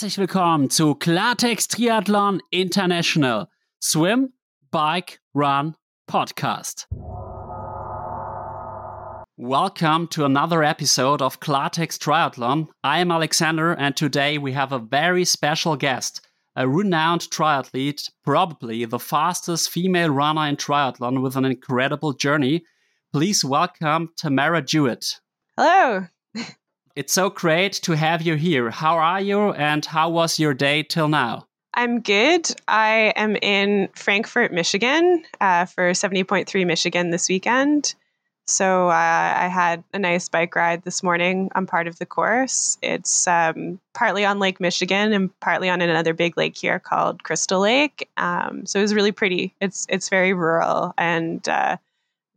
Herzlich willkommen zu Klartext Triathlon International Swim, Bike, Run Podcast. Welcome to another episode of Klartext Triathlon. I am Alexander, and today we have a very special guest, a renowned triathlete, probably the fastest female runner in triathlon with an incredible journey. Please welcome Tamara Jewett. Hello. It's so great to have you here. How are you, and how was your day till now? I'm good. I am in Frankfort, Michigan uh, for 70.3 Michigan this weekend. So uh, I had a nice bike ride this morning. I'm part of the course. It's um, partly on Lake Michigan and partly on another big lake here called Crystal Lake. Um, so it was really pretty. It's it's very rural and uh,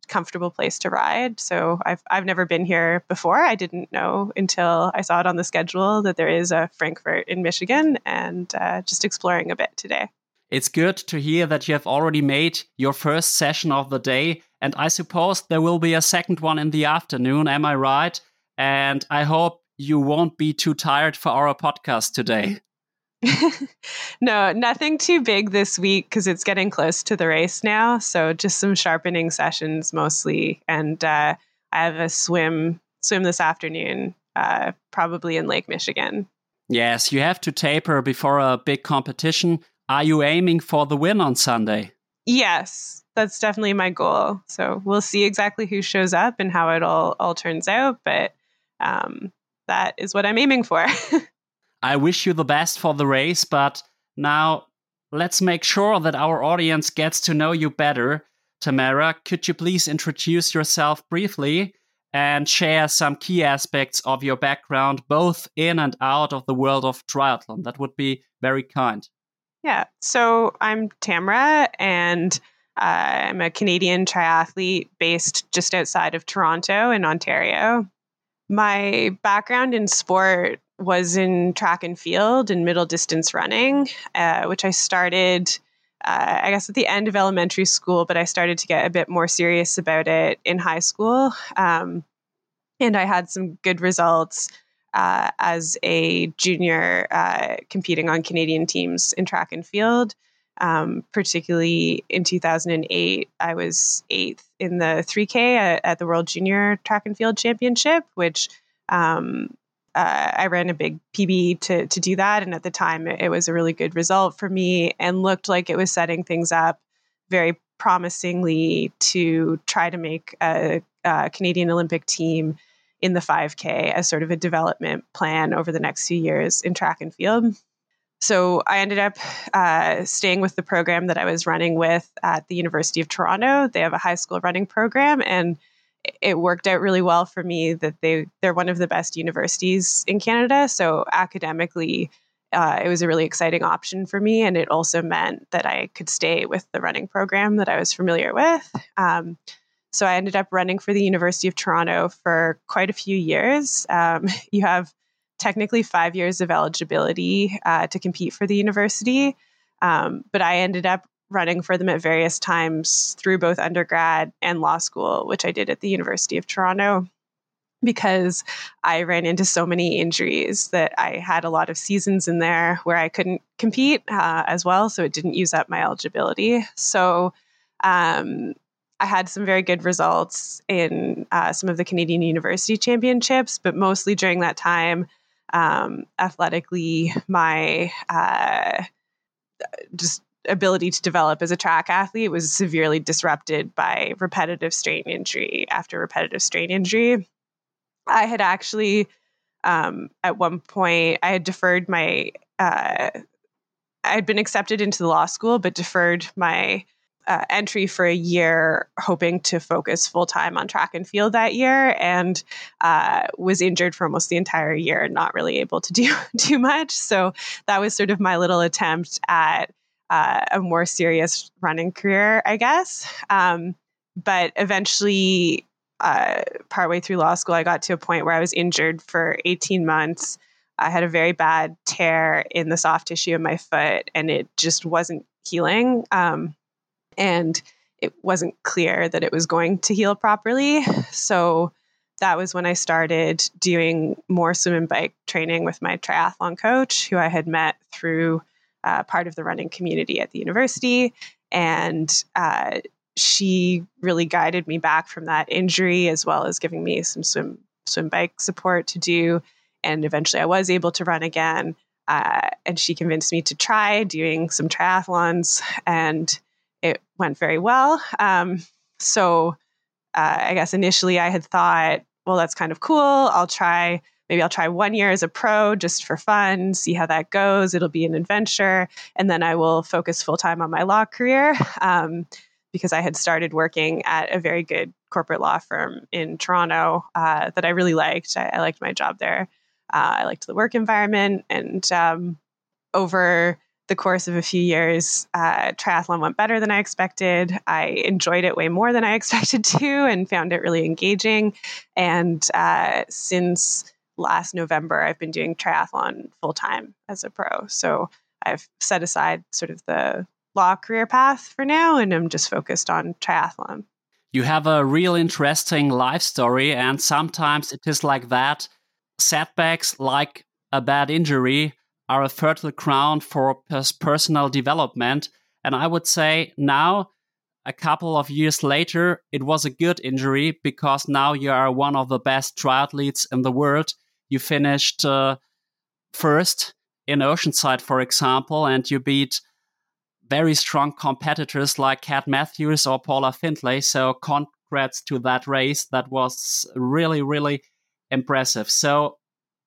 comfortable place to ride. So I've I've never been here before. I didn't know until I saw it on the schedule that there is a Frankfurt in Michigan, and uh, just exploring a bit today. It's good to hear that you have already made your first session of the day and I suppose there will be a second one in the afternoon. Am I right? And I hope you won't be too tired for our podcast today. no, nothing too big this week because it's getting close to the race now. So just some sharpening sessions mostly, and uh, I have a swim swim this afternoon, uh, probably in Lake Michigan. Yes, you have to taper before a big competition. Are you aiming for the win on Sunday? Yes, that's definitely my goal. So we'll see exactly who shows up and how it all all turns out, but um, that is what I'm aiming for. I wish you the best for the race, but now let's make sure that our audience gets to know you better. Tamara, could you please introduce yourself briefly and share some key aspects of your background, both in and out of the world of triathlon? That would be very kind. Yeah, so I'm Tamara, and uh, I'm a Canadian triathlete based just outside of Toronto in Ontario. My background in sport was in track and field and middle distance running, uh, which I started, uh, I guess, at the end of elementary school, but I started to get a bit more serious about it in high school. Um, and I had some good results uh, as a junior uh, competing on Canadian teams in track and field. Um, particularly in 2008, I was eighth in the 3K at, at, the World Junior Track and Field Championship, which um, uh, I ran a big PB to to do that, and at the time, it, it was a really good result for me, and looked like it was setting things up very promisingly to try to make a, a Canadian Olympic team in the 5K as sort of a development plan over the next few years in track and field. So I ended up uh, staying with the program that I was running with at the University of Toronto. They have a high school running program, and it worked out really well for me that they they're one of the best universities in Canada. So academically, uh, it was a really exciting option for me, and it also meant that I could stay with the running program that I was familiar with. Um, so I ended up running for the University of Toronto for quite a few years. Um, you have technically five years of eligibility uh, to compete for the university. Um, but I ended up running for them at various times through both undergrad and law school, which I did at the University of Toronto because I ran into so many injuries that I had a lot of seasons in there where I couldn't compete uh, as well. So it didn't use up my eligibility. So um, I had some very good results in uh, some of the Canadian University Championships, but mostly during that time, um, athletically, my uh, just ability to develop as a track athlete was severely disrupted by repetitive strain injury after repetitive strain injury. I had actually, um, at one point, I had deferred my, uh, I had been accepted into the law school, but deferred my uh, entry for a year, hoping to focus full time on track and field that year, and uh, was injured for almost the entire year, and not really able to do too much. So that was sort of my little attempt at uh, a more serious running career, I guess. Um, but eventually, uh, partway through law school, I got to a point where I was injured for 18 months. I had a very bad tear in the soft tissue of my foot, and it just wasn't healing. Um, and it wasn't clear that it was going to heal properly. So that was when I started doing more swim and bike training with my triathlon coach, who I had met through uh, part of the running community at the university. And uh, she really guided me back from that injury, as well as giving me some swim swim bike support to do. And eventually, I was able to run again. Uh, and she convinced me to try doing some triathlons, and it went very well. Um, so, uh, I guess initially I had thought, well, that's kind of cool. I'll try maybe I'll try one year as a pro just for fun, see how that goes. It'll be an adventure. And then I will focus full time on my law career um, because I had started working at a very good corporate law firm in Toronto uh, that I really liked. I, I, liked my job there. Uh, I liked the work environment. And um, over the course of a few years, uh, triathlon went better than I expected. I enjoyed it way more than I expected to and found it really engaging. And uh, since last November, I've been doing triathlon full time as a pro. So I've set aside sort of the law career path for now and I'm just focused on triathlon. You have a real interesting life story, and sometimes it is like that. Setbacks, like a bad injury, are a fertile ground for personal development. And I would say now, a couple of years later, it was a good injury because now you are one of the best triathletes in the world you finished uh, first in Oceanside, for example, and you beat very strong competitors like Kat Matthews or Paula Findlay. So, congrats to that race. That was really, really impressive. So,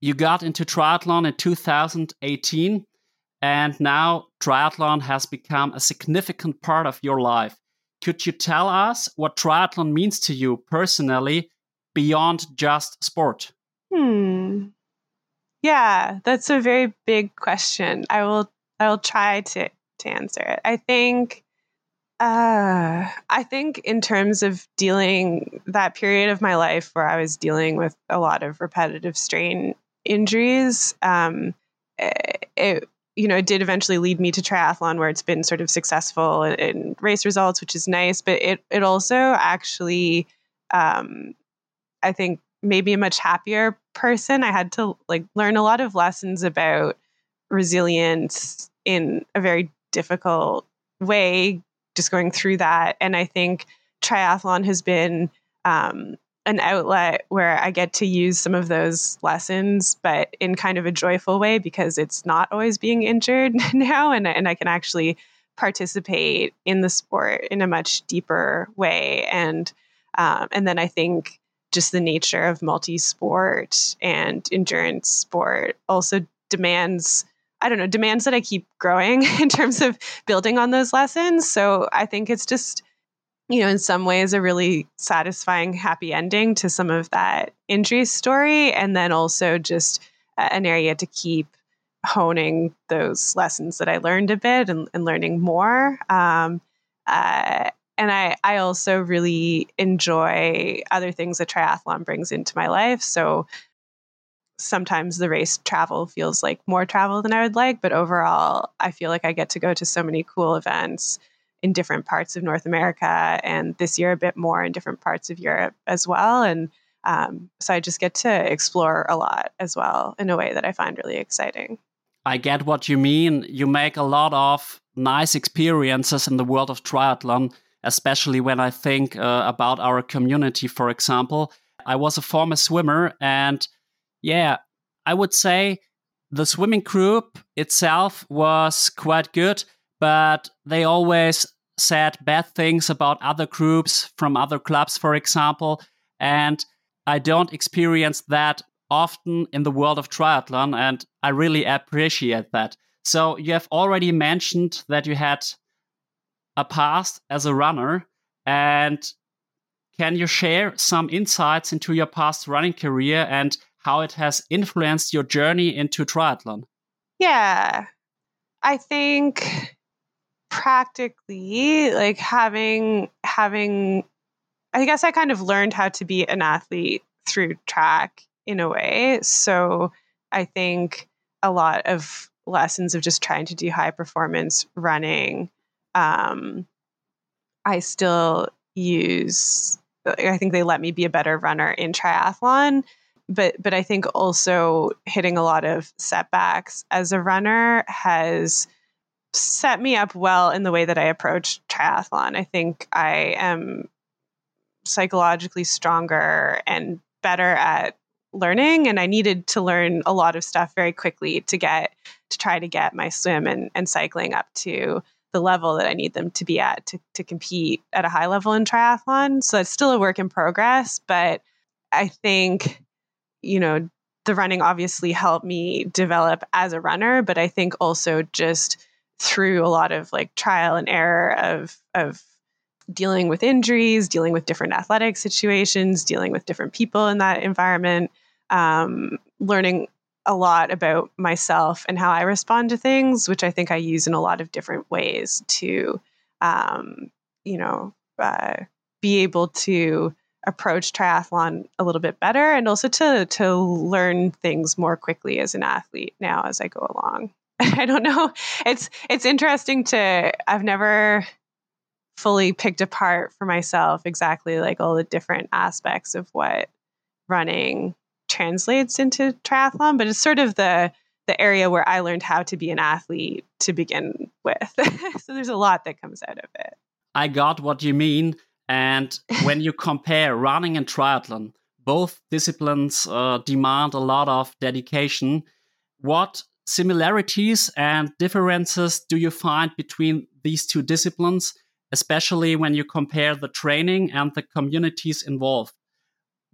you got into triathlon in 2018, and now triathlon has become a significant part of your life. Could you tell us what triathlon means to you personally beyond just sport? Hmm. Yeah, that's a very big question. I will I will try to to answer it. I think uh I think in terms of dealing that period of my life where I was dealing with a lot of repetitive strain injuries, um it, you know, it did eventually lead me to triathlon where it's been sort of successful in, in race results, which is nice, but it it also actually um I think maybe a much happier person. I had to like learn a lot of lessons about resilience in a very difficult way, just going through that. And I think triathlon has been um, an outlet where I get to use some of those lessons, but in kind of a joyful way because it's not always being injured now, and and I can actually participate in the sport in a much deeper way. And um, and then I think just the nature of multi sport and endurance sport also demands I don't know, demands that I keep growing in terms of building on those lessons. So I think it's just, you know, in some ways a really satisfying, happy ending to some of that injury story. And then also just an area to keep honing those lessons that I learned a bit and, and learning more. Um, uh, and I, I also really enjoy other things that triathlon brings into my life. So sometimes the race travel feels like more travel than I would like, but overall, I feel like I get to go to so many cool events in different parts of North America, and this year a bit more in different parts of Europe as well. And um, so I just get to explore a lot as well in a way that I find really exciting. I get what you mean. You make a lot of nice experiences in the world of triathlon especially when I think uh, about our community, for example. I was a former swimmer, and yeah, I would say the swimming group itself was quite good, but they always said bad things about other groups from other clubs, for example. And I don't experience that often in the world of triathlon, and I really appreciate that. So, you have already mentioned that you had a past as a runner and can you share some insights into your past running career and how it has influenced your journey into triathlon? Yeah. I think practically like having having I guess I kind of learned how to be an athlete through track in a way. So I think a lot of lessons of just trying to do high performance running um, I still use I think they let me be a better runner in triathlon. But but I think also hitting a lot of setbacks as a runner has set me up well in the way that I approach triathlon. I think I am psychologically stronger and better at learning and I needed to learn a lot of stuff very quickly to get to try to get my swim and, and cycling up to the level that I need them to be at to, to compete at a high level in triathlon. So it's still a work in progress, but I think, you know, the running obviously helped me develop as a runner, but I think also just through a lot of like trial and error of of dealing with injuries, dealing with different athletic situations, dealing with different people in that environment, um, learning a lot about myself and how I respond to things, which I think I use in a lot of different ways to, um, you know, uh, be able to approach triathlon a little bit better and also to to learn things more quickly as an athlete now as I go along. I don't know. It's it's interesting to I've never fully picked apart for myself exactly like all the different aspects of what running translates into triathlon, but it's sort of the the area where I learned how to be an athlete to begin with. so there's a lot that comes out of it. I got what you mean. And when you compare running and triathlon, both disciplines uh, demand a lot of dedication. What similarities and differences do you find between these two disciplines, especially when you compare the training and the communities involved?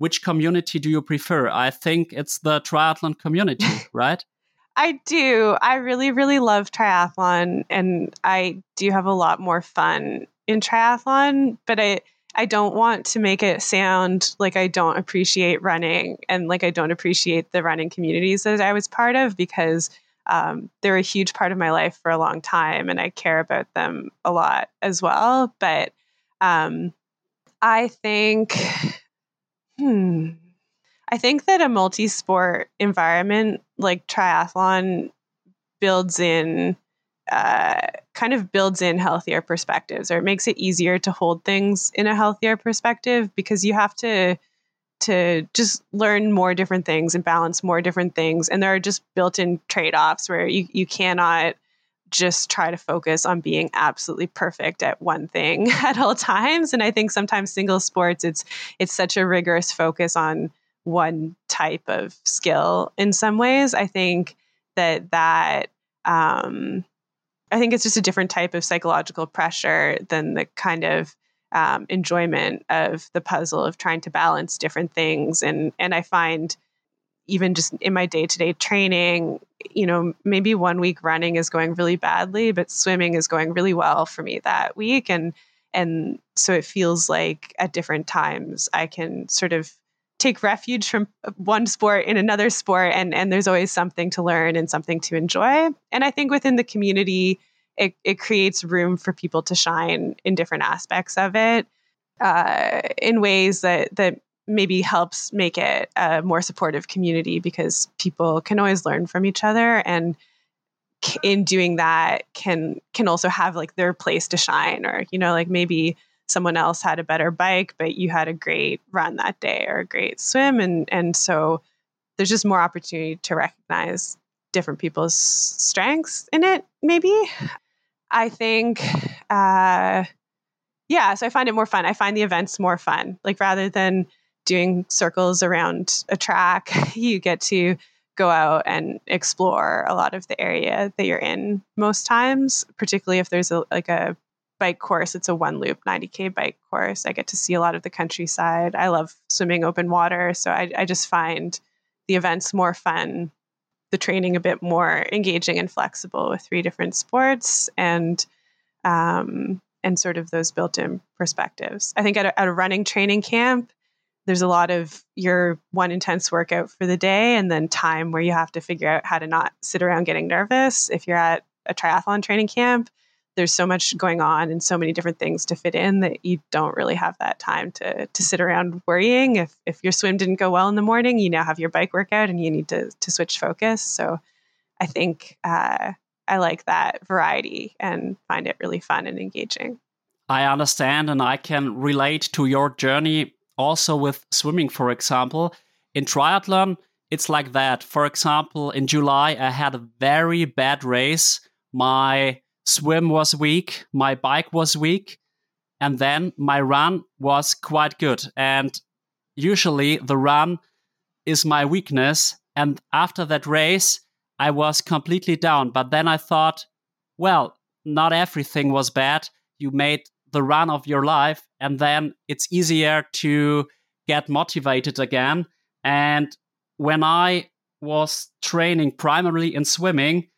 Which community do you prefer? I think it's the triathlon community, right? I do. I really, really love triathlon, and I do have a lot more fun in triathlon. But I, I don't want to make it sound like I don't appreciate running and like I don't appreciate the running communities that I was part of because um, they're a huge part of my life for a long time and I care about them a lot as well. But um, I think, hmm, I think that a multi sport environment like triathlon builds in. Uh, kind of builds in healthier perspectives or it makes it easier to hold things in a healthier perspective because you have to to just learn more different things and balance more different things. And there are just built in trade offs where you, you cannot just try to focus on being absolutely perfect at one thing at all times. And I think sometimes single sports, it's it's such a rigorous focus on one type of skill in some ways. I think that that um, I think it's just a different type of psychological pressure than the kind of um, enjoyment of the puzzle of trying to balance different things. And and I find even just in my day to day training, you know, maybe one week running is going really badly, but swimming is going really well for me that week. And and so it feels like at different times I can sort of take refuge from one sport in another sport and and there's always something to learn and something to enjoy and i think within the community it, it creates room for people to shine in different aspects of it uh, in ways that that maybe helps make it a more supportive community because people can always learn from each other and in doing that can can also have like their place to shine or you know like maybe someone else had a better bike but you had a great run that day or a great swim and and so there's just more opportunity to recognize different people's strengths in it maybe I think, uh, yeah, so I find it more fun. I find the events more fun. Like rather than doing circles around a track, you get to go out and explore a lot of the area that you're in most times, particularly if there's a like a bike course. It's a one loop 90k bike course. I get to see a lot of the countryside. I love swimming open water, so I, I just find the events more fun the training a bit more engaging and flexible with three different sports and um, and sort of those built-in perspectives. I think at a, at a running training camp, there's a lot of your one intense workout for the day, and then time where you have to figure out how to not sit around getting nervous. If you're at a triathlon training camp, there's so much going on and so many different things to fit in that you don't really have that time to to sit around worrying. If if your swim didn't go well in the morning you now have your bike workout and you need to to switch focus. So i think uh, i like that variety and find it really fun and engaging. I understand and i can relate to your journey also with swimming, for example. In triathlon, it's like that. For example, in July, I had a very bad race. My swim was weak, my bike was weak, and then my run was quite good. And usually the run is my weakness. And after that race, I was completely down. But then I thought, well, not everything was bad. You made the run of your life, and then it's easier to get motivated again. And when I was training primarily in swimming,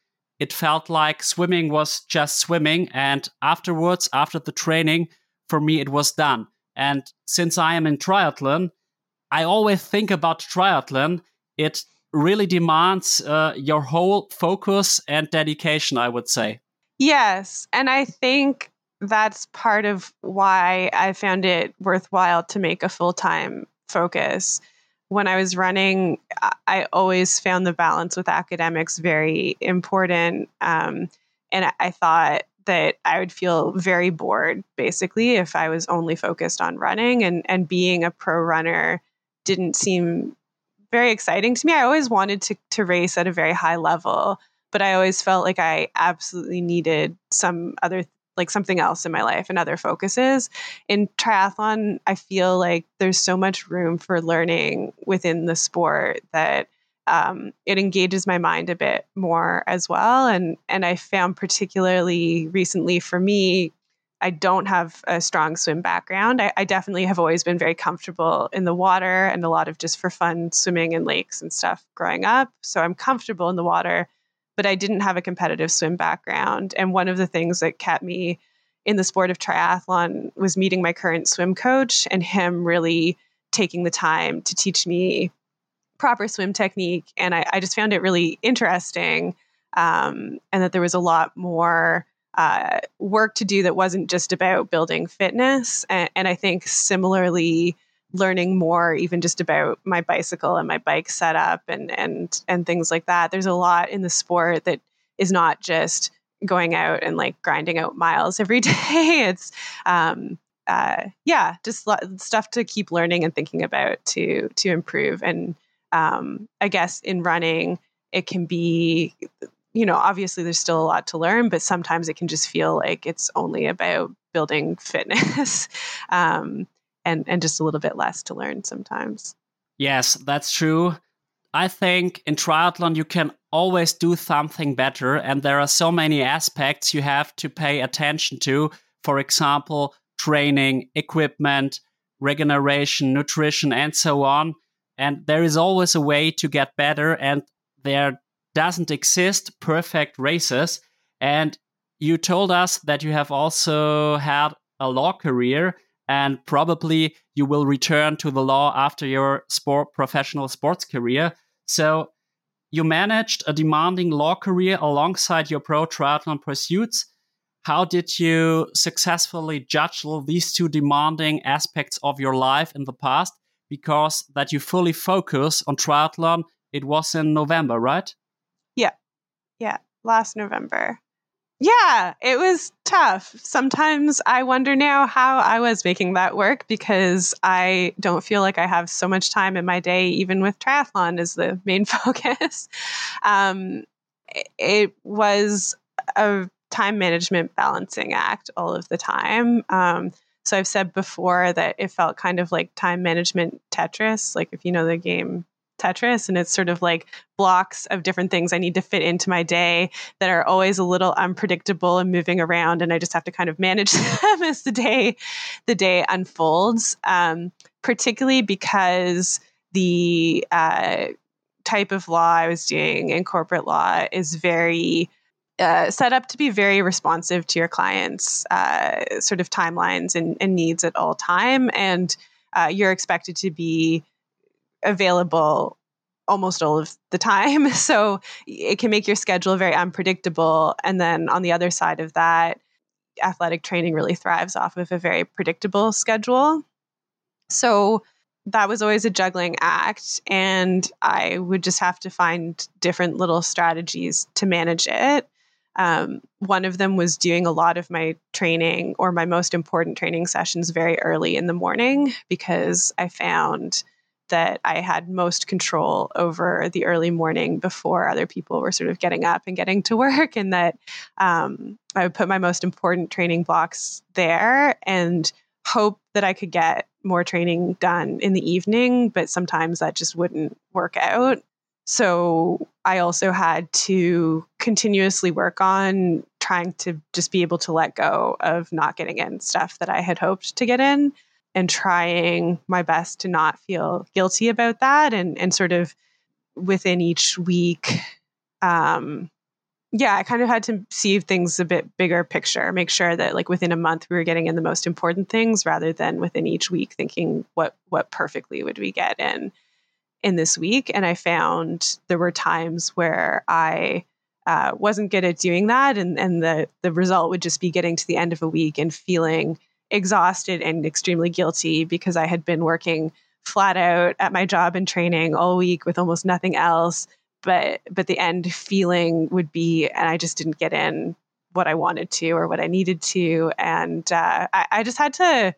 it felt like swimming was just swimming. And afterwards, after the training, for me, it was done. And since I am in triathlon, I always think about triathlon. It really demands uh, your whole focus and dedication, I would say. Yes. And I think that's part of why I found it worthwhile to make a full time focus. When I was running, I always found the balance with academics very important. Um, and I thought that I would feel very bored basically if I was only focused on running and, and being a pro runner didn't seem very exciting to me. I always wanted to, to race at a very high level, but I always felt like I absolutely needed some other like something else in my life and other focuses. In triathlon, I feel like there's so much room for learning within the sport that um, it engages my mind a bit more as well. And and I found particularly recently for me, I don't have a strong swim background. I, I, definitely have always been very comfortable in the water and a lot of just for fun swimming in lakes and stuff growing up. So I'm comfortable in the water but I didn't have a competitive swim background. And one of the things that kept me in the sport of triathlon was meeting my current swim coach and him really taking the time to teach me proper swim technique. And I, I just found it really interesting. Um, and that there was a lot more uh, work to do that wasn't just about building fitness. And, and I think similarly, learning more even just about my bicycle and my bike setup and and and things like that. There's a lot in the sport that is not just going out and like grinding out miles every day. It's um uh yeah just stuff to keep learning and thinking about to to improve. And um i guess in running it can be you know obviously there's still a lot to learn but sometimes it can just feel like it's only about building fitness. Um and and just a little bit less to learn sometimes. Yes, that's true. I think in triathlon you can always do something better and there are so many aspects you have to pay attention to. For example, training, equipment, regeneration, nutrition and so on. And there is always a way to get better and there doesn't exist perfect races. And you told us that you have also had a law career and probably you will return to the law after your sport professional sports career. So you managed a demanding law career alongside your pro triathlon pursuits. How did you successfully juggle these two demanding aspects of your life in the past? Because that you fully focus on triathlon, it was in November, right? Yeah. Yeah. Last November. Yeah, it was tough. Sometimes I wonder now how I was making that work because I don't feel like I have so much time in my day, even with triathlon as the main focus. Um, it was a time management balancing act all of the time. Um, so I've said before that it felt kind of like time management Tetris, like if you know the game Tetris and it's sort of like blocks of different things I need to fit into my day that are always a little unpredictable and moving around and I just have to kind of manage them as the day the day unfolds um, particularly because the uh, type of law I was doing in corporate law is very uh, set up to be very responsive to your clients' uh, sort of timelines and, and, needs at all time, and uh, you're expected to be available almost all of the time. So it can make your schedule very unpredictable. And then on the other side of that, athletic training really thrives off of a very predictable schedule. So that was always a juggling act. And I would just have to find different little strategies to manage it. Um, one of them was doing a lot of my training or my most important training sessions very early in the morning because I found that I had most control over the early morning before other people were sort of getting up and getting to work, and that um, I would put my most important training blocks there and hope that I could get more training done in the evening, but sometimes that just wouldn't work out. So I also had to continuously work on trying to just be able to let go of not getting in stuff that I had hoped to get in and trying my best to not feel guilty about that and and sort of within each week um yeah, I kind of had to see things a bit bigger picture, make sure that like within a month we were getting in the most important things rather than within each week thinking what what perfectly would we get in in this week. And I found there were times where I uh, wasn't good at doing that, and and the the result would just be getting to the end of a week and feeling exhausted and extremely guilty because I had been working flat out at my job and training all week with almost nothing else. But but the end feeling would be and i just didn't get in what i wanted to or what i needed to. And uh, I, I just had to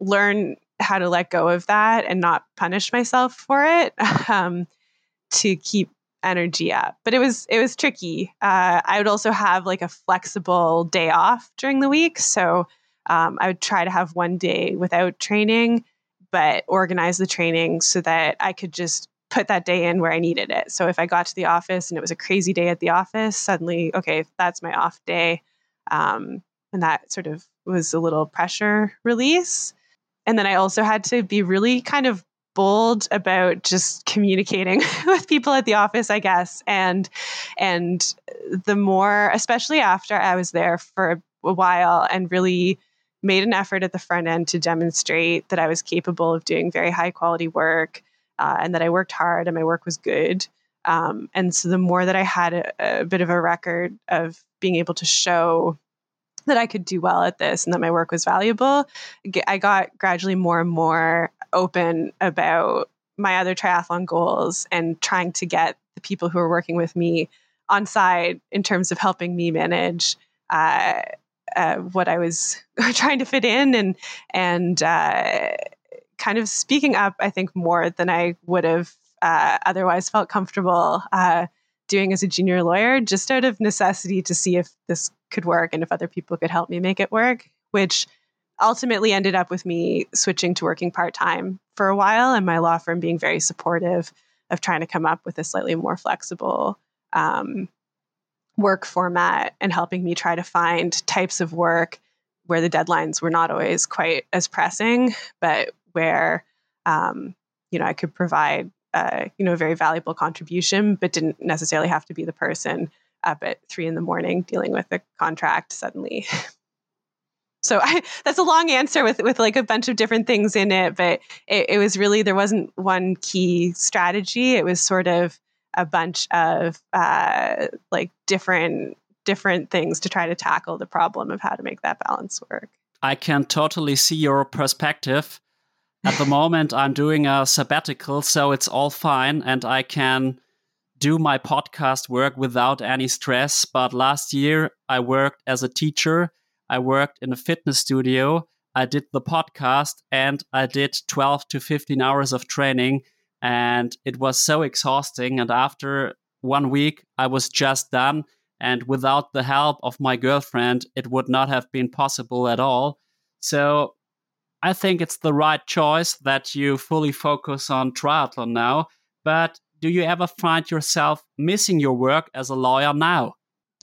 learn how to let go of that and not punish myself for it um, to keep energy up. But it was it was tricky. Uh, i would also have like a flexible day off during the week. So um, i would try to have one day without training but organize the training so that i could just put that day in where I needed it. So if I got to the office and it was a crazy day at the office, suddenly, okay, that's my off day. Um, and that sort of was a little pressure release. And then I also had to be really kind of bold about just communicating with people at the office, I guess. And and the more, especially after I was there for a while and really made an effort at the front end to demonstrate that I was capable of doing very high quality work uh, and that I worked hard and my work was good. Um, and so the more that I had a, a, bit of a record of being able to show that I could do well at this and that my work was valuable, I got gradually more and more open about my other triathlon goals and trying to get the people who were working with me on side in terms of helping me manage uh, uh, what I was trying to fit in and and uh, kind of speaking up, I think, more than I would have uh, otherwise felt comfortable uh, doing as a junior lawyer, just out of necessity to see if this could work and if other people could help me make it work, which ultimately ended up with me switching to working part time for a while and my law firm being very supportive of trying to come up with a slightly more flexible um, work format and helping me try to find types of work where the deadlines were not always quite as pressing, but where um, you know I could provide uh, you know a very valuable contribution, but didn't necessarily have to be the person up at three in the morning dealing with a contract suddenly. so I, that's a long answer with with like a bunch of different things in it, but it, it was really there wasn't one key strategy. It was sort of a bunch of uh, like different different things to try to tackle the problem of how to make that balance work. I can totally see your perspective. At the moment, I'm doing a sabbatical, so it's all fine, and I can do my podcast work without any stress. But last year, I worked as a teacher, I worked in a fitness studio, I did the podcast, and I did 12 to 15 hours of training. And it was so exhausting. And after one week, I was just done. And without the help of my girlfriend, it would not have been possible at all. So I think it's the right choice that you fully focus on triathlon now. But do you ever find yourself missing your work as a lawyer now?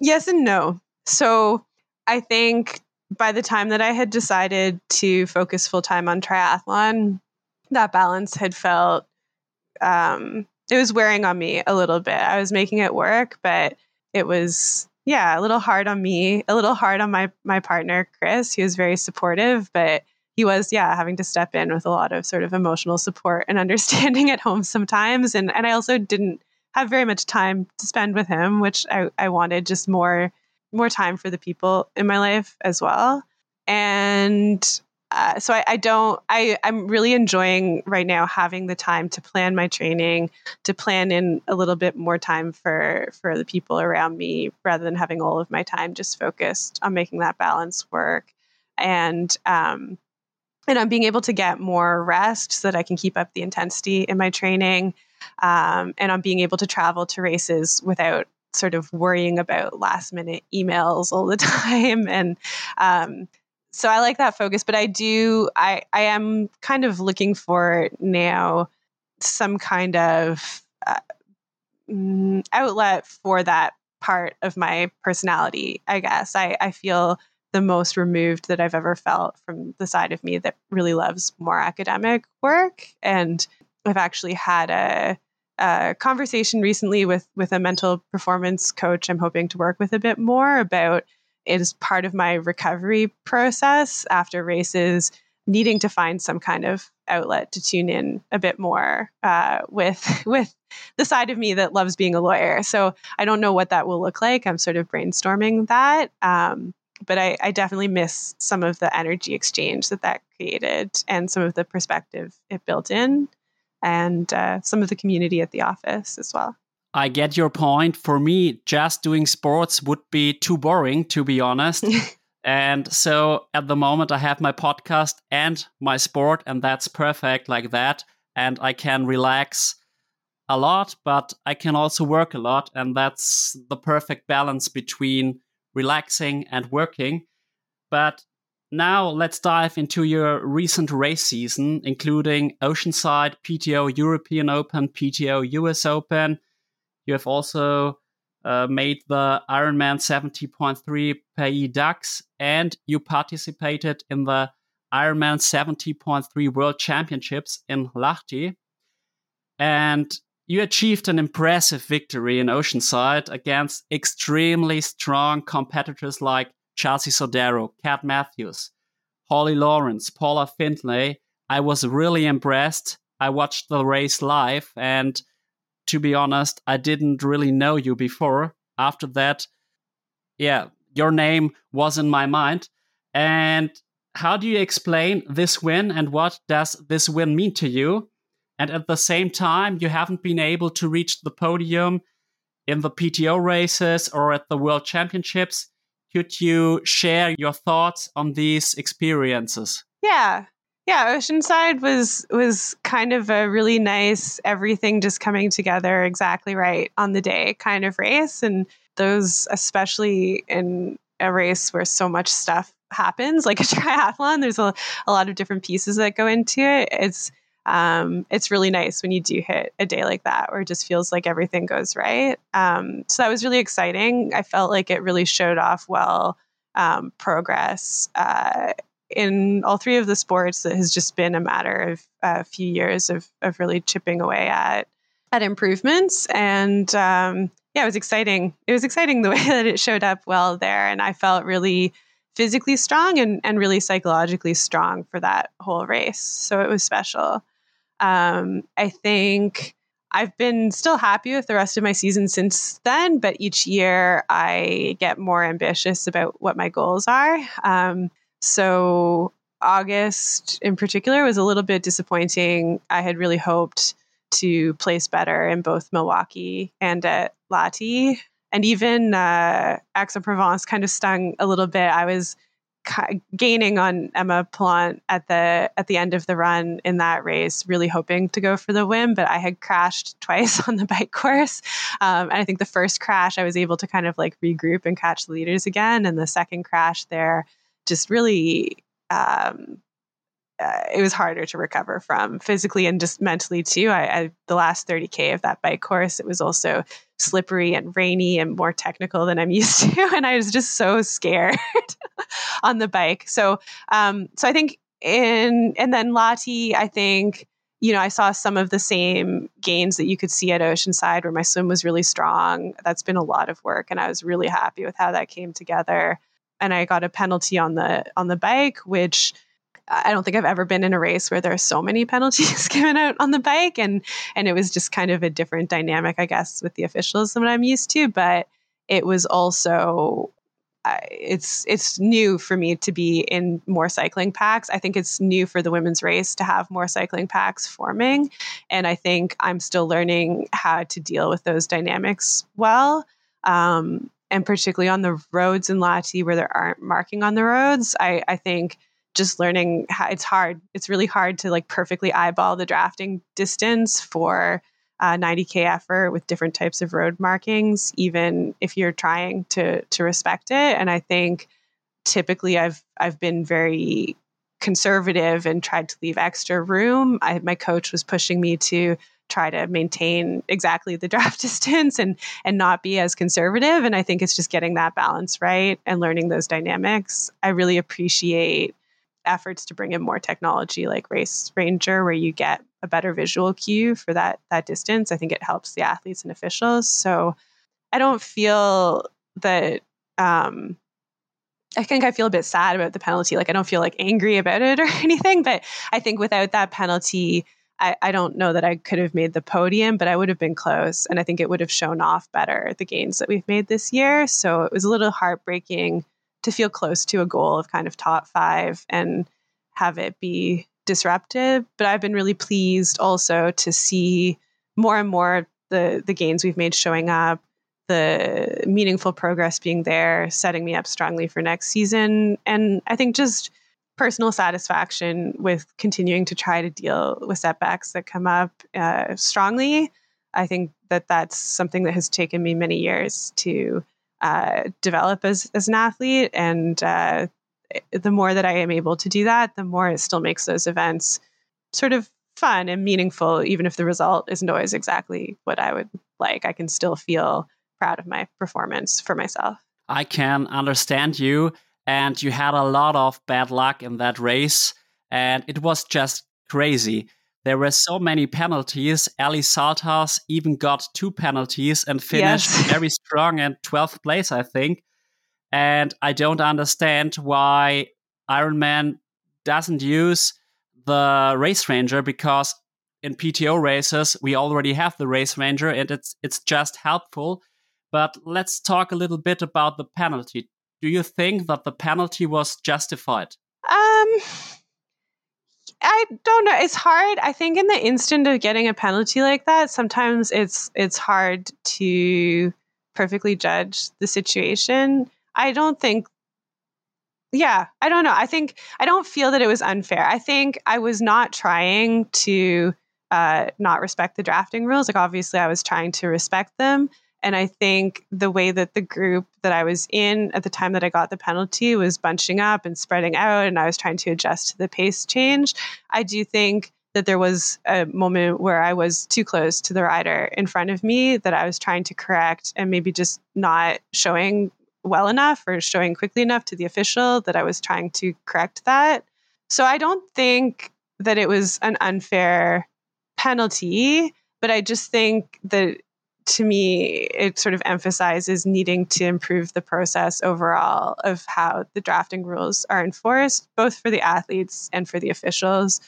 Yes and no. So I think by the time that I had decided to focus full time on triathlon, that balance had felt um, it was wearing on me a little bit. I was making it work, but it was yeah a little hard on me, a little hard on my my partner Chris. He was very supportive, but he was yeah having to step in with a lot of sort of emotional support and understanding at home sometimes and and I also didn't have very much time to spend with him which I, I wanted just more more time for the people in my life as well and uh, so I, I, don't I, i'm really enjoying right now having the time to plan my training to plan in a little bit more time for for the people around me rather than having all of my time just focused on making that balance work. And um, and i'm being able to get more rest so that i can keep up the intensity in my training. Um, and i'm being able to travel to races without sort of worrying about last minute emails all the time. And um, so I like that focus, but I do I I am kind of looking for now some kind of uh, mm, outlet for that part of my personality. I guess I I feel the most removed that I've ever felt from the side of me that really loves more academic work, and I've actually had a a conversation recently with with a mental performance coach I'm hoping to work with a bit more about is part of my recovery process after races needing to find some kind of outlet to tune in a bit more uh, with with the side of me that loves being a lawyer. So I don't know what that will look like. I'm sort of brainstorming that, um, but I, I, definitely miss some of the energy exchange that that created and some of the perspective it built in, and uh, some of the community at the office as well. I get your point. For me, just doing sports would be too boring, to be honest. and so at the moment, I have my podcast and my sport, and that's perfect like that. And I can relax a lot, but I can also work a lot. And that's the perfect balance between relaxing and working. But now let's dive into your recent race season, including Oceanside, PTO European Open, PTO US Open you have also uh, made the Ironman 70.3 Pays d'Aix, and you participated in the Ironman 70.3 World Championships in Lahti. And you achieved an impressive victory in Oceanside against extremely strong competitors like Chelsea Sodaro, Kat Matthews, Holly Lawrence, Paula Findlay. I was really impressed. I watched the race live and to be honest, I didn't really know you before. After that, yeah, your name was in my mind. And how do you explain this win and what does this win mean to you? And at the same time, you haven't been able to reach the podium in the PTO races or at the World Championships. Could you share your thoughts on these experiences? Yeah, yeah, Oceanside was was kind of a really nice everything just coming together exactly right on the day kind of race. And those especially in a race where so much stuff happens like a triathlon there's a, a lot of different pieces that go into it. It's um, it's really nice when you do hit a day like that where it just feels like everything goes right. Um, so that was really exciting. I felt like it really showed off well um, progress uh, in all three of the sports, it has just been a matter of a few years of, of really chipping away at at improvements. And um, yeah, it was exciting. It was exciting the way that it showed up well there, and I felt really physically strong and, and really psychologically strong for that whole race. So it was special. Um, I think I've been still happy with the rest of my season since then, but each year I get more ambitious about what my goals are. Um, so August in particular was a little bit disappointing. I had really hoped to place better in both Milwaukee and at Lahti. And even uh, Aix-en-Provence kind of stung a little bit. I was gaining on Emma Pallant at the at the end of the run in that race, really hoping to go for the win, but I had crashed twice on the bike course. Um, and I think the first crash, I was able to kind of like regroup and catch the leaders again, and the second crash there just really um, uh, it was harder to recover from physically and just mentally too. I, I, the last 30k of that bike course, it was also slippery and rainy and more technical than I'm used to, and I was just so scared on the bike. So, um, so I think in and then Lahti, I think you know I saw some of the same gains that you could see at Oceanside, where my swim was really strong. That's been a lot of work, and I was really happy with how that came together and I got a penalty on the on the bike, which I don't think I've ever been in a race where there are so many penalties given out on the bike, and and it was just kind of a different dynamic, I guess, with the officials than what I'm used to. But it was also it's it's new for me to be in more cycling packs. I think it's new for the women's race to have more cycling packs forming, and I think I'm still learning how to deal with those dynamics well. Um, and particularly on the roads in Lahti where there aren't marking on the roads, I, I think just learning how it's hard. It's really hard to like perfectly eyeball the drafting distance for uh, a 90k effort with different types of road markings, even if you're trying to to respect it. And I think typically I've I've been very conservative and tried to leave extra room. I, my coach was pushing me to try to maintain exactly the draft distance and and not be as conservative. And i think it's just getting that balance right and learning those dynamics. I really appreciate efforts to bring in more technology like race ranger where you get a better visual cue for that that distance. I think it helps the athletes and officials. So i don't feel that um I think I feel a bit sad about the penalty. Like I don't feel like angry about it or anything, but I think without that penalty, I, I don't know that I could have made the podium, but I would have been close. And I think it would have shown off better the gains that we've made this year. So it was a little heartbreaking to feel close to a goal of kind of top five and have it be disruptive. But I've been really pleased also to see more and more the the gains we've made showing up, the meaningful progress being there, setting me up strongly for next season. And I think just personal satisfaction with continuing to try to deal with setbacks that come up uh, strongly. I think that that's something that has taken me many years to uh, develop as, as an athlete. And uh, the more that I am able to do that, the more it still makes those events sort of fun and meaningful, even if the result isn't always exactly what I would like. I can still feel proud of my performance for myself. I can understand you and you had a lot of bad luck in that race, and it was just crazy. There were so many penalties. Ellie Salthouse even got two penalties and finished yes. very strong in 12th place, I think. And I don't understand why Ironman doesn't use the race ranger because in PTO races we already have the race ranger and it's it's just helpful. But let's talk a little bit about the penalty do you think that the penalty was justified? Um, I don't know. It's hard. I think in the instant of getting a penalty like that, sometimes it's it's hard to perfectly judge the situation. I don't think yeah, I don't know. I think I don't feel that it was unfair. I think I was not trying to uh, not respect the drafting rules. Like obviously, I was trying to respect them, and I think the way that the group that I was in at the time that I got the penalty was bunching up and spreading out, and I was trying to adjust to the pace change. I do think that there was a moment where I was too close to the rider in front of me that I was trying to correct and maybe just not showing well enough or showing quickly enough to the official that I was trying to correct that. So I don't think that it was an unfair penalty, but I just think that to me, it sort of emphasizes needing to improve the process overall of how the drafting rules are enforced, both for the athletes and for the officials.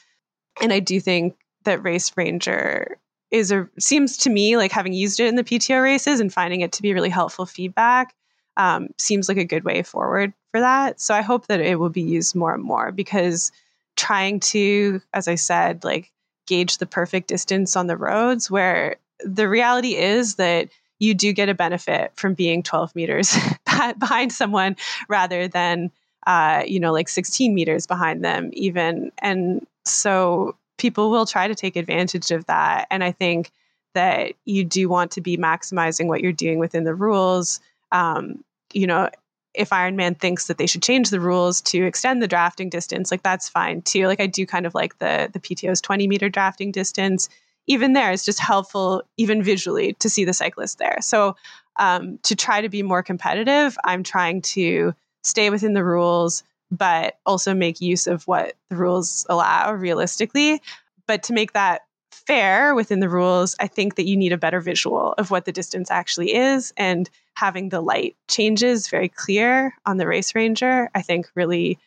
And I do think that Race Ranger is a seems to me like having used it in the PTO races and finding it to be really helpful feedback um, seems like a good way forward for that. So I hope that it will be used more and more because trying to, as I said, like gauge the perfect distance on the roads where the reality is that you do get a benefit from being 12 meters behind someone rather than uh, you know like 16 meters behind them even. And so people will try to take advantage of that. And i think that you do want to be maximizing what you're doing within the rules. Um, you know if ironman thinks that they should change the rules to extend the drafting distance like that's fine too. Like i do kind of like the the pto's 20 meter drafting distance even there, it's just helpful, even visually, to see the cyclist there. So, um, to try to be more competitive, I'm trying to stay within the rules, but also make use of what the rules allow realistically. But to make that fair within the rules, I think that you need a better visual of what the distance actually is. And having the light changes very clear on the race ranger, I think really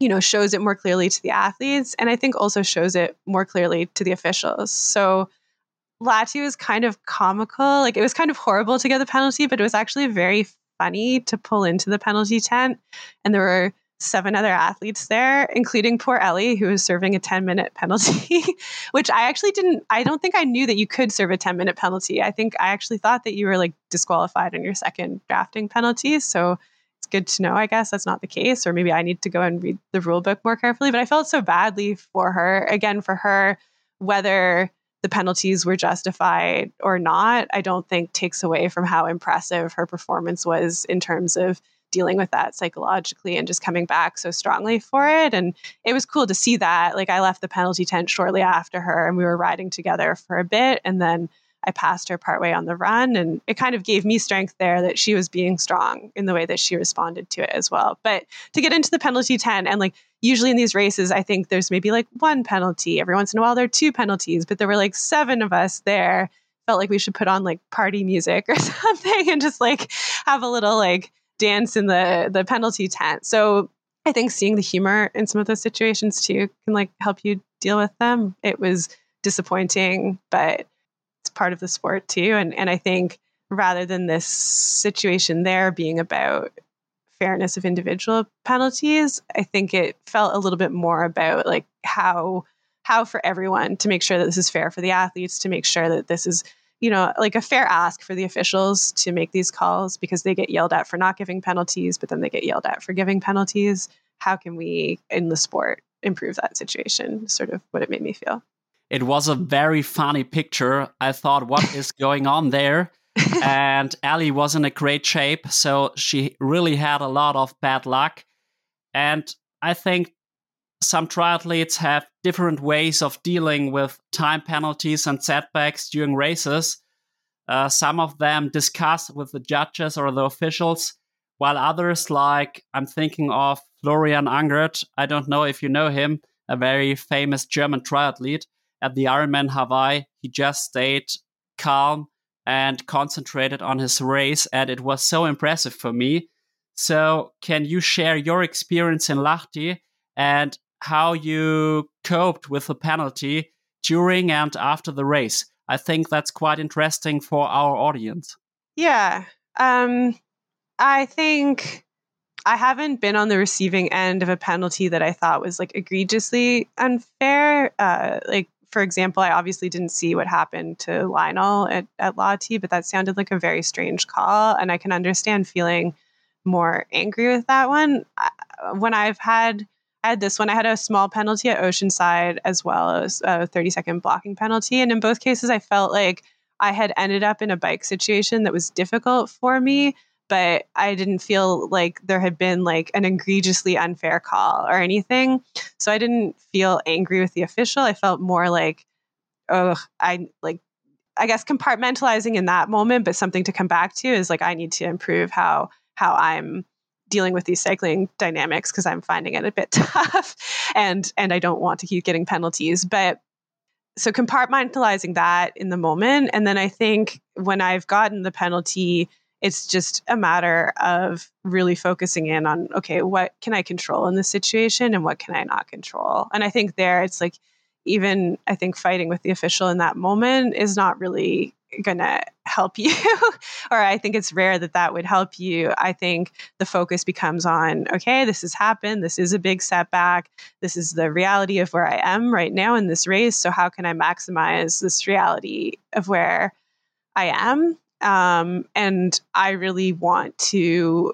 you know shows it more clearly to the athletes and i think also shows it more clearly to the officials so Lahti was kind of comical like it was kind of horrible to get the penalty but it was actually very funny to pull into the penalty tent. And there were seven other athletes there, including poor Ellie, who was serving a 10 minute penalty, which I actually didn't, I don't think I knew that you could serve a 10 minute penalty. I think I actually thought that you were like disqualified on your second drafting penalty. So good to know, I guess that's not the case. Or maybe I need to go and read the rule book more carefully. But I felt so badly for her. Again, for her, whether the penalties were justified or not, I don't think takes away from how impressive her performance was in terms of dealing with that psychologically and just coming back so strongly for it. And it was cool to see that. Like I left the penalty tent shortly after her and we were riding together for a bit. And then I passed her partway on the run. And it kind of gave me strength there that she was being strong in the way that she responded to it as well. But to get into the penalty tent and like usually in these races, I think there's maybe like one penalty. Every once in a while there are two penalties, but there were like seven of us there. Felt like we should put on like party music or something and just like have a little like dance in the the penalty tent. So I think seeing the humor in some of those situations too can like help you deal with them. It was disappointing, but part of the sport too. And and I think rather than this situation there being about fairness of individual penalties, I think it felt a little bit more about like how how for everyone to make sure that this is fair for the athletes, to make sure that this is you know, like a fair ask for the officials to make these calls because they get yelled at for not giving penalties, but then they get yelled at for giving penalties. How can we in the sport improve that situation? Sort of what it made me feel. It was a very funny picture. I thought, what is going on there? and Ellie was in a great shape, so she really had a lot of bad luck. And I think some triathletes have different ways of dealing with time penalties and setbacks during races. Uh, some of them discuss with the judges or the officials, while others, like I'm thinking of Florian Angert, I don't know if you know him, a very famous German triathlete. At the Ironman Hawaii, he just stayed calm and concentrated on his race, and it was so impressive for me. So, can you share your experience in Lahti and how you coped with the penalty during and after the race. I think that's quite interesting for our audience. Yeah. Um, I think I haven't been on the receiving end of a penalty that I thought was like egregiously unfair. Uh, like, for example, I obviously didn't see what happened to Lionel at, at but that sounded like a very strange call. And I can understand feeling more angry with that one. When I've had I had this one. I had a small penalty at Oceanside as well as a 30 second blocking penalty. And in both cases, I felt like I had ended up in a bike situation that was difficult for me, but I didn't feel like there had been like an egregiously unfair call or anything. So I didn't feel angry with the official. I felt more like, oh, I like, I guess compartmentalizing in that moment, but something to come back to is like, I need to improve how how I'm dealing with these cycling dynamics because I'm finding it a bit tough and and I don't want to keep getting penalties but so compartmentalizing that in the moment and then I think when I've gotten the penalty it's just a matter of really focusing in on okay what can I control in this situation and what can I not control? And I think there it's like even I think fighting with the official in that moment is not really going to help you or i think it's rare that that would help you. I think the focus becomes on okay this has happened this is a big setback this is the reality of where i am right now in this race so how can i maximize this reality of where i am um, and i really want to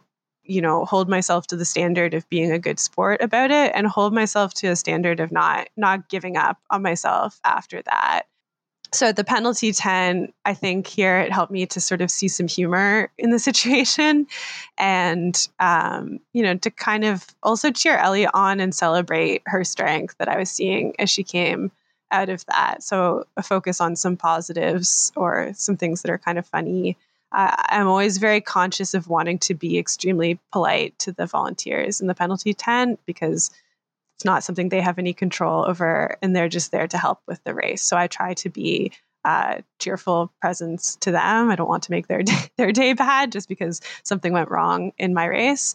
you know hold myself to the standard of being a good sport about it and hold myself to a standard of not not giving up on myself after that. So the penalty 10 i think here it helped me to sort of see some humor in the situation and um, you know to kind of also cheer ellie on and celebrate her strength that i was seeing as she came out of that so a focus on some positives or some things that are kind of funny uh, i'm always very conscious of wanting to be extremely polite to the volunteers in the penalty tent because it's not something they have any control over, and they're just there to help with the race. So I try to be a cheerful presence to them. I don't want to make their day, their day bad just because something went wrong in my race.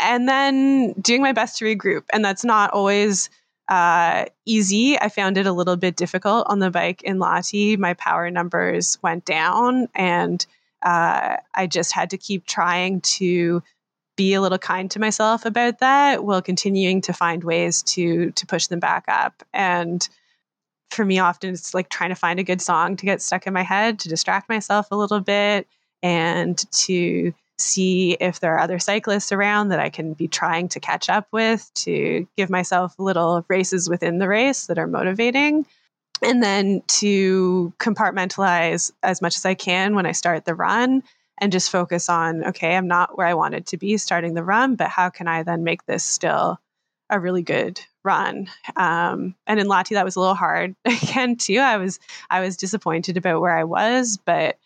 And then doing my best to regroup, and that's not always uh, easy. I found it a little bit difficult on the bike in Lahti. My power numbers went down, and uh, I just had to keep trying to be a little kind to myself about that while continuing to find ways to to push them back up and for me often it's like trying to find a good song to get stuck in my head to distract myself a little bit and to see if there are other cyclists around that I can be trying to catch up with to give myself little races within the race that are motivating. And then to compartmentalize as much as I can when I start the run and just focus on okay, I'm not where I wanted to be starting the run, but how can I then make this still a really good run? Um, and in Lahti, that was a little hard again too. I was I was disappointed about where I was, but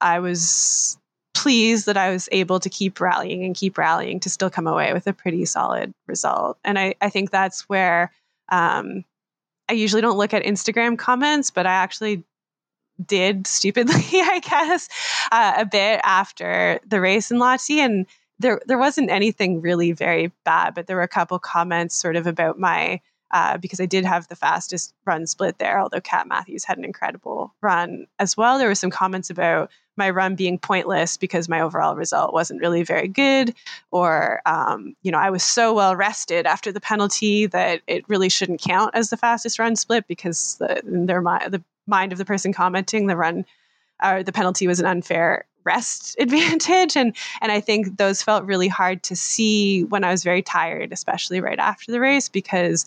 I was pleased that I was able to keep rallying and keep rallying to still come away with a pretty solid result. And I, I think that's where um, I usually don't look at Instagram comments, but I actually did stupidly, I guess, uh, a bit after the race in Lahti. And there, there wasn't anything really very bad, but there were a couple comments sort of about my uh, because I did have the fastest run split there, although Kat Matthews had an incredible run as well. There were some comments about my run being pointless because my overall result wasn't really very good, or um, you know I was so well rested after the penalty that it really shouldn't count as the fastest run split because the, their the mind of the person commenting the run or the penalty was an unfair rest advantage and and I think those felt really hard to see when I was very tired especially right after the race because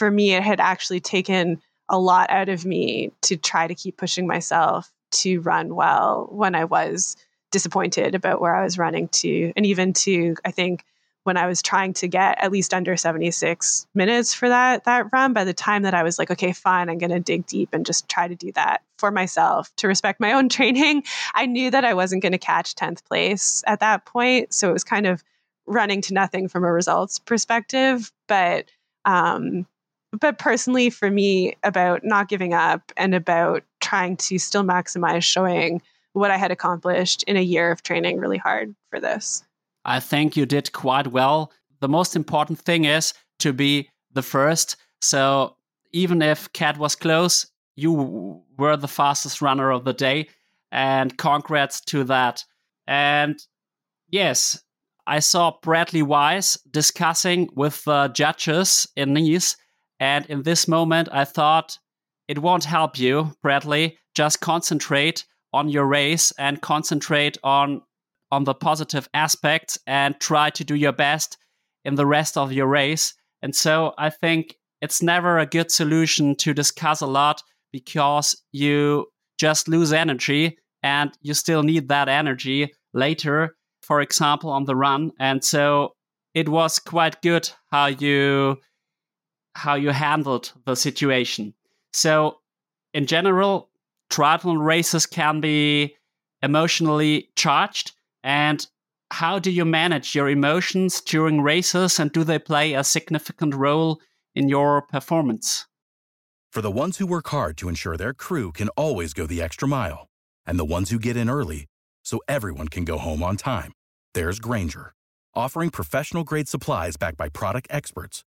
for me, it had actually taken a lot out of me to try to keep pushing myself to run well when I was disappointed about where I was running to. And even to, I think, when I was trying to get at least under 76 minutes for that that run, by the time that I was like, okay, fine, I'm gonna dig deep and just try to do that for myself to respect my own training, I knew that I wasn't gonna catch 10th place at that point. So it was kind of running to nothing from a results perspective. But um, but personally for me about not giving up and about trying to still maximize showing what I had accomplished in a year of training really hard for this. I think you did quite well. The most important thing is to be the first. So even if Kat was close, you were the fastest runner of the day. And congrats to that. And yes, I saw Bradley Weiss discussing with the judges in Nice and in this moment, I thought it won't help you, Bradley. Just concentrate on your race and concentrate on on the positive aspects and try to do your best in the rest of your race. And so I think it's never a good solution to discuss a lot because you just lose energy and you still need that energy later, for example, on the run. And so it was quite good how you how you handled the situation. So, in general, triathlon races can be emotionally charged. And how do you manage your emotions during races, and do they play a significant role in your performance? For the ones who work hard to ensure their crew can always go the extra mile, and the ones who get in early so everyone can go home on time, there's Grainger, offering professional grade supplies backed by product experts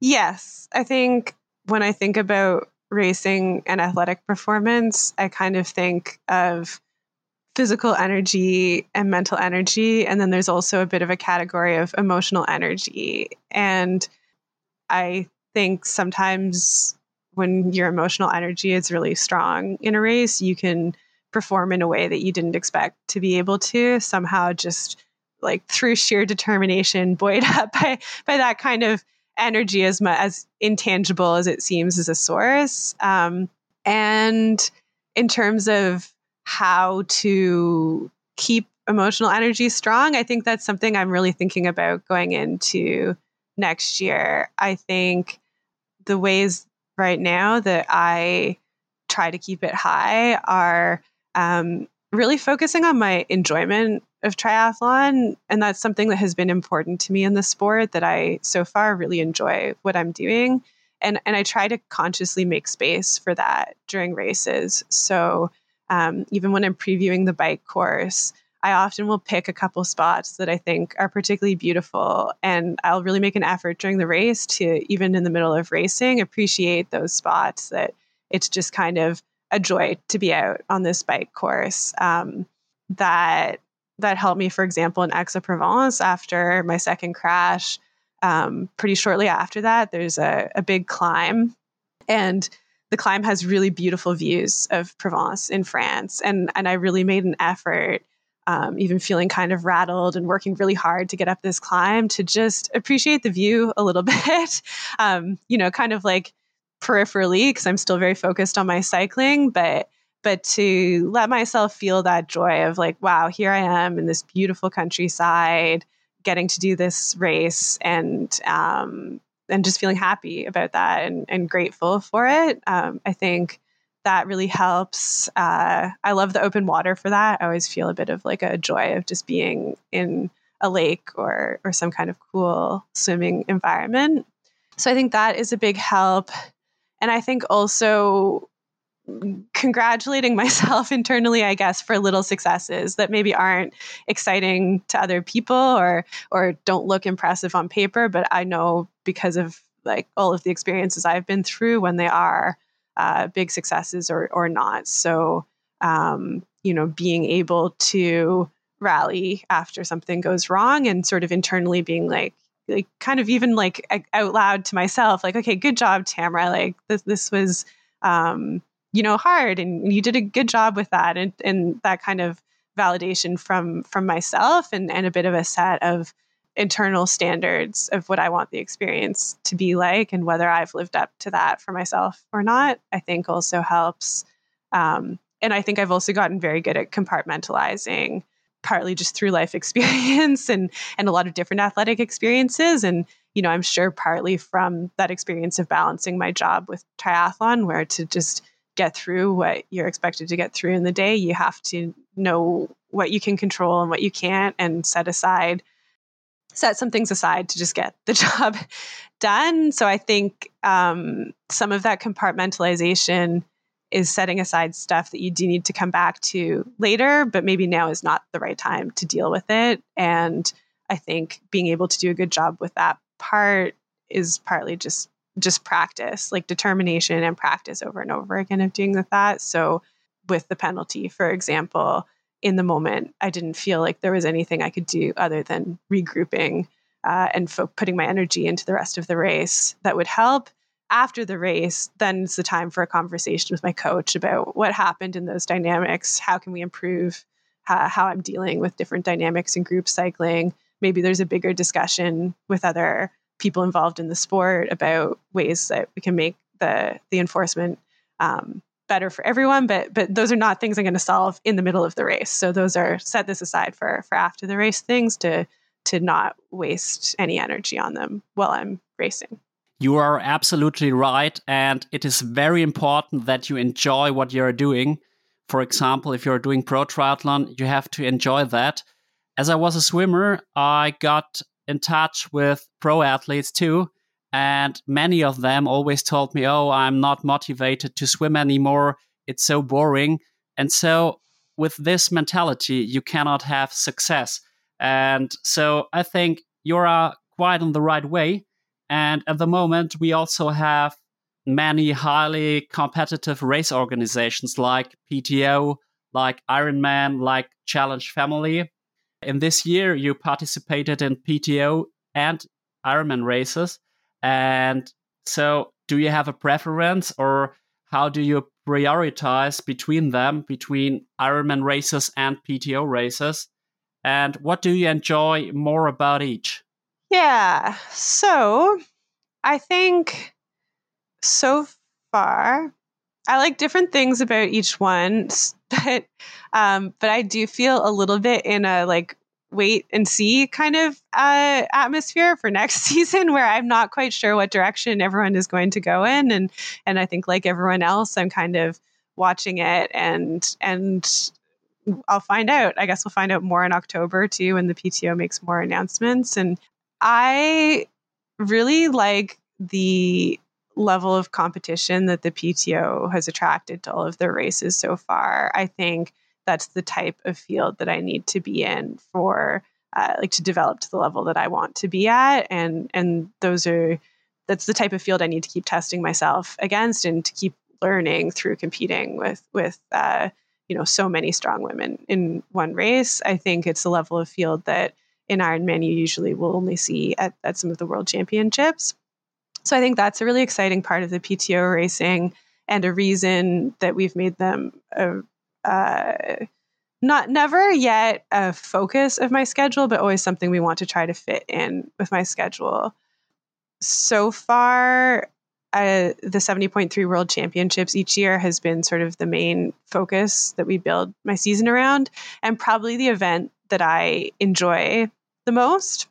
Yes. I think when I think about racing and athletic performance, I kind of think of physical energy and mental energy. And then there's also a bit of a category of emotional energy. And I think sometimes when your emotional energy is really strong in a race, you can perform in a way that you didn't expect to be able to, somehow just like through sheer determination, buoyed up by, by that kind of energy as much as intangible as it seems as a source. Um, and in terms of how to keep emotional energy strong, I think that's something I'm really thinking about going into next year. I think the ways right now that I try to keep it high are um, really focusing on my enjoyment of triathlon. And that's something that has been important to me in the sport that I so far really enjoy what I'm doing. And, and I try to consciously make space for that during races. So um, even when I'm previewing the bike course, I often will pick a couple spots that I think are particularly beautiful. And I'll really make an effort during the race to, even in the middle of racing, appreciate those spots that it's just kind of a joy to be out on this bike course. Um, that that helped me, for example, in Aix-en-Provence after my second crash. Um, pretty shortly after that, there's a, a big climb, and the climb has really beautiful views of Provence in France. And and I really made an effort um, even feeling kind of rattled and working really hard to get up this climb to just appreciate the view a little bit. um, you know, kind of like peripherally because I'm still very focused on my cycling, but but to let myself feel that joy of like, wow, here I am in this beautiful countryside, getting to do this race, and um, and just feeling happy about that and, and grateful for it. Um, I think that really helps. Uh, I love the open water for that. I always feel a bit of like a joy of just being in a lake or or some kind of cool swimming environment. So I think that is a big help. And I think also congratulating myself internally i guess for little successes that maybe aren't exciting to other people or or don't look impressive on paper but i know because of like all of the experiences i've been through when they are uh, big successes or or not. So um, you know, being able to rally after something goes wrong and sort of internally being like like kind of even like out loud to myself like okay good job tamara like this this was um you know hard and you did a good job with that and and that kind of validation from from myself and and a bit of a set of internal standards of what I want the experience to be like and whether I've lived up to that for myself or not, I think also helps. Um, and I think I've also gotten very good at compartmentalizing, partly just through life experience and and a lot of different athletic experiences. And you know, I'm sure partly from that experience of balancing my job with triathlon, where to just get through what you're expected to get through in the day, you have to know what you can control and what you can't, and set aside set some things aside to just get the job done. So I think um, some of that compartmentalization is setting aside stuff that you do need to come back to later, but maybe now is not the right time to deal with it. And I think being able to do a good job with that part is partly just just practice, like determination and practice over and over again of doing with that. So with the penalty, for example, in the moment, I didn't feel like there was anything I could do other than regrouping uh, and fo- putting my energy into the rest of the race that would help. After the race, then it's the time for a conversation with my coach about what happened in those dynamics. How can we improve uh, how I'm dealing with different dynamics in group cycling? Maybe there's a bigger discussion with other people involved in the sport about ways that we can make the the enforcement um, better for everyone but but those are not things i'm going to solve in the middle of the race. So those are set this aside for for after the race things to to not waste any energy on them while i'm racing. You are absolutely right and it is very important that you enjoy what you're doing. For example if you're doing pro triathlon you have to enjoy that. As i was a swimmer i got in touch with pro athletes too and many of them always told me, Oh, I'm not motivated to swim anymore. It's so boring. And so, with this mentality, you cannot have success. And so, I think you are quite on the right way. And at the moment, we also have many highly competitive race organizations like PTO, like Ironman, like Challenge Family. In this year, you participated in PTO and Ironman races. And so, do you have a preference or how do you prioritize between them, between Ironman races and PTO races? And what do you enjoy more about each? Yeah. So, I think so far, I like different things about each one, but um, but I do feel a little bit in a like wait and see kind of uh, atmosphere for next season where I'm not quite sure what direction everyone is going to go in and and I think like everyone else I'm kind of watching it and and I'll find out. I guess we'll find out more in October too when the PTO makes more announcements and I really like the level of competition that the PTO has attracted to all of their races so far. I think that's the type of field that I need to be in for uh, like to develop to the level that I want to be at, and and those are that's the type of field I need to keep testing myself against and to keep learning through competing with with uh, you know so many strong women in one race. I think it's a level of field that in Ironman you usually will only see at, at some of the world championships. So I think that's a really exciting part of the PTO racing and a reason that we've made them a, uh, not never yet a focus of my schedule, but always something we want to try to fit in with my schedule. So far, uh, the 70.3 World Championships each year has been sort of the main focus that we build my season around, and probably the event that I enjoy the most.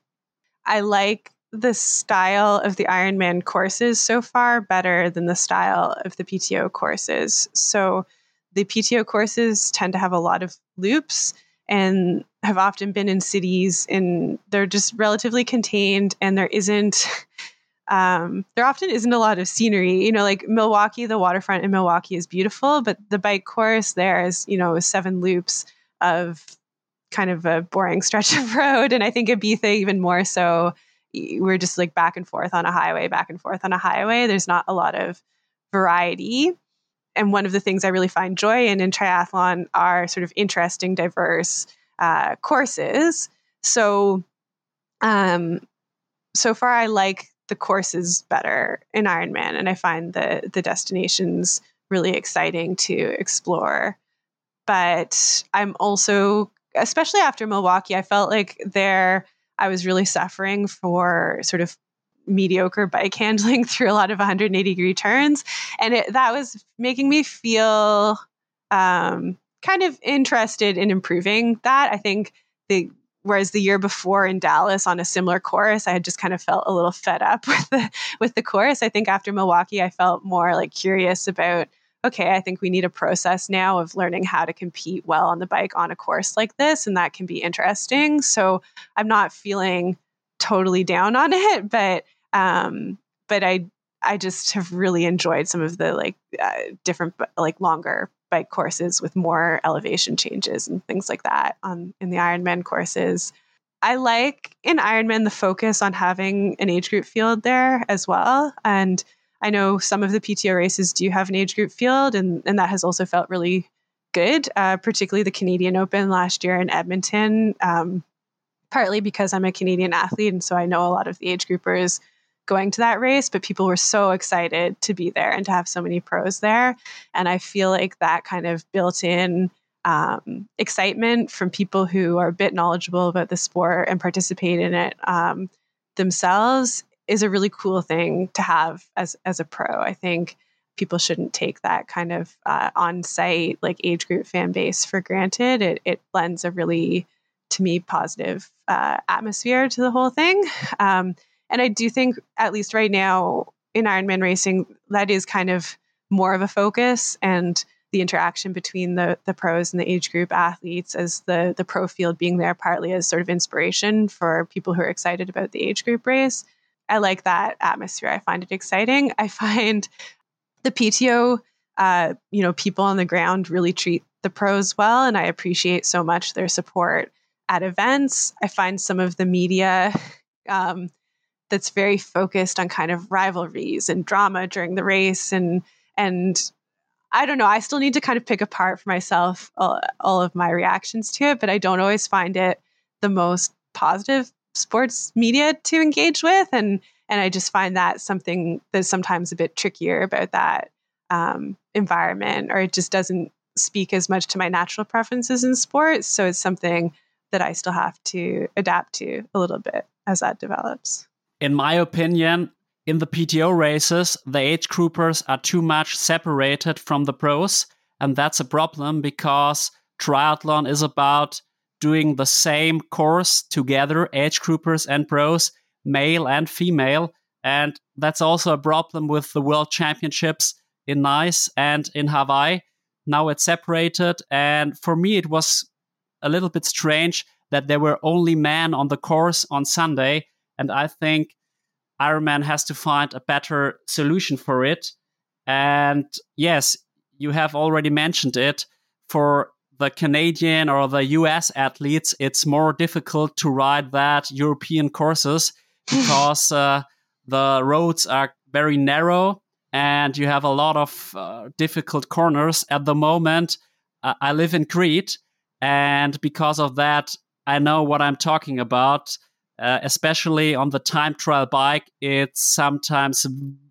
I like the style of the Ironman courses so far better than the style of the PTO courses. So the PTO courses tend to have a lot of loops and have often been in cities and they're just relatively contained and there isn't um, there often isn't a lot of scenery you know like milwaukee the waterfront in milwaukee is beautiful but the bike course there is you know seven loops of kind of a boring stretch of road and i think ibiza even more so we're just like back and forth on a highway, back and forth on a highway. There's not a lot of variety. And one of the things I really find joy in in triathlon are sort of interesting, diverse uh, courses. So, um, so far, I like the courses better in Ironman, and I find the the destinations really exciting to explore. But I'm also, especially after Milwaukee, I felt like there I was really suffering for sort of mediocre bike handling through a lot of 180 degree turns. And it, that was making me feel um, kind of interested in improving that. I think the whereas the year before in Dallas on a similar course, I had just kind of felt a little fed up with the with the course. I think after Milwaukee, I felt more like curious about okay, I think we need a process now of learning how to compete well on the bike on a course like this, and that can be interesting. So I'm not feeling totally down on it, but um, but I I just have really enjoyed some of the like uh, different like longer bike courses with more elevation changes and things like that on in the Ironman courses. I like in Ironman the focus on having an age group field there as well, and I know some of the PTO races do have an age group field, and, and that has also felt really good, uh, particularly the Canadian Open last year in Edmonton, um, partly because I'm a Canadian athlete. And so I know a lot of the age groupers going to that race, but people were so excited to be there and to have so many pros there. And I feel like that kind of built in um, excitement from people who are a bit knowledgeable about the sport and participate in it um, themselves is a really cool thing to have as as a pro. I think people shouldn't take that kind of uh, on-site like age group fan base for granted. It it lends a really to me positive uh, atmosphere to the whole thing. Um, and I do think at least right now in Ironman racing that is kind of more of a focus and the interaction between the the pros and the age group athletes as the the pro field being there partly as sort of inspiration for people who are excited about the age group race I like that atmosphere. I find it exciting. I find the PTO, uh, you know, people on the ground really treat the pros well, and I appreciate so much their support at events. I find some of the media um, that's very focused on kind of rivalries and drama during the race, and and I don't know. I still need to kind of pick apart for myself all, all of my reactions to it, but I don't always find it the most positive sports media to engage with and and i just find that something that's sometimes a bit trickier about that um, environment or it just doesn't speak as much to my natural preferences in sports so it's something that i still have to adapt to a little bit as that develops in my opinion in the PTO races, the age groupers are too much separated from the pros. And that's a problem because triathlon is about doing the same course together, age groupers and pros, male and female. And that's also a problem with the world championships in Nice and in Hawaii. Now it's separated. And for me, it was a little bit strange that there were only men on the course on Sunday. And I think Ironman has to find a better solution for it. And yes, you have already mentioned it. For the Canadian or the US athletes, it's more difficult to ride that European courses because uh, the roads are very narrow and you have a lot of uh, difficult corners. At the moment, uh, I live in Crete, and because of that, I know what I'm talking about. Uh, especially on the time trial bike, it's sometimes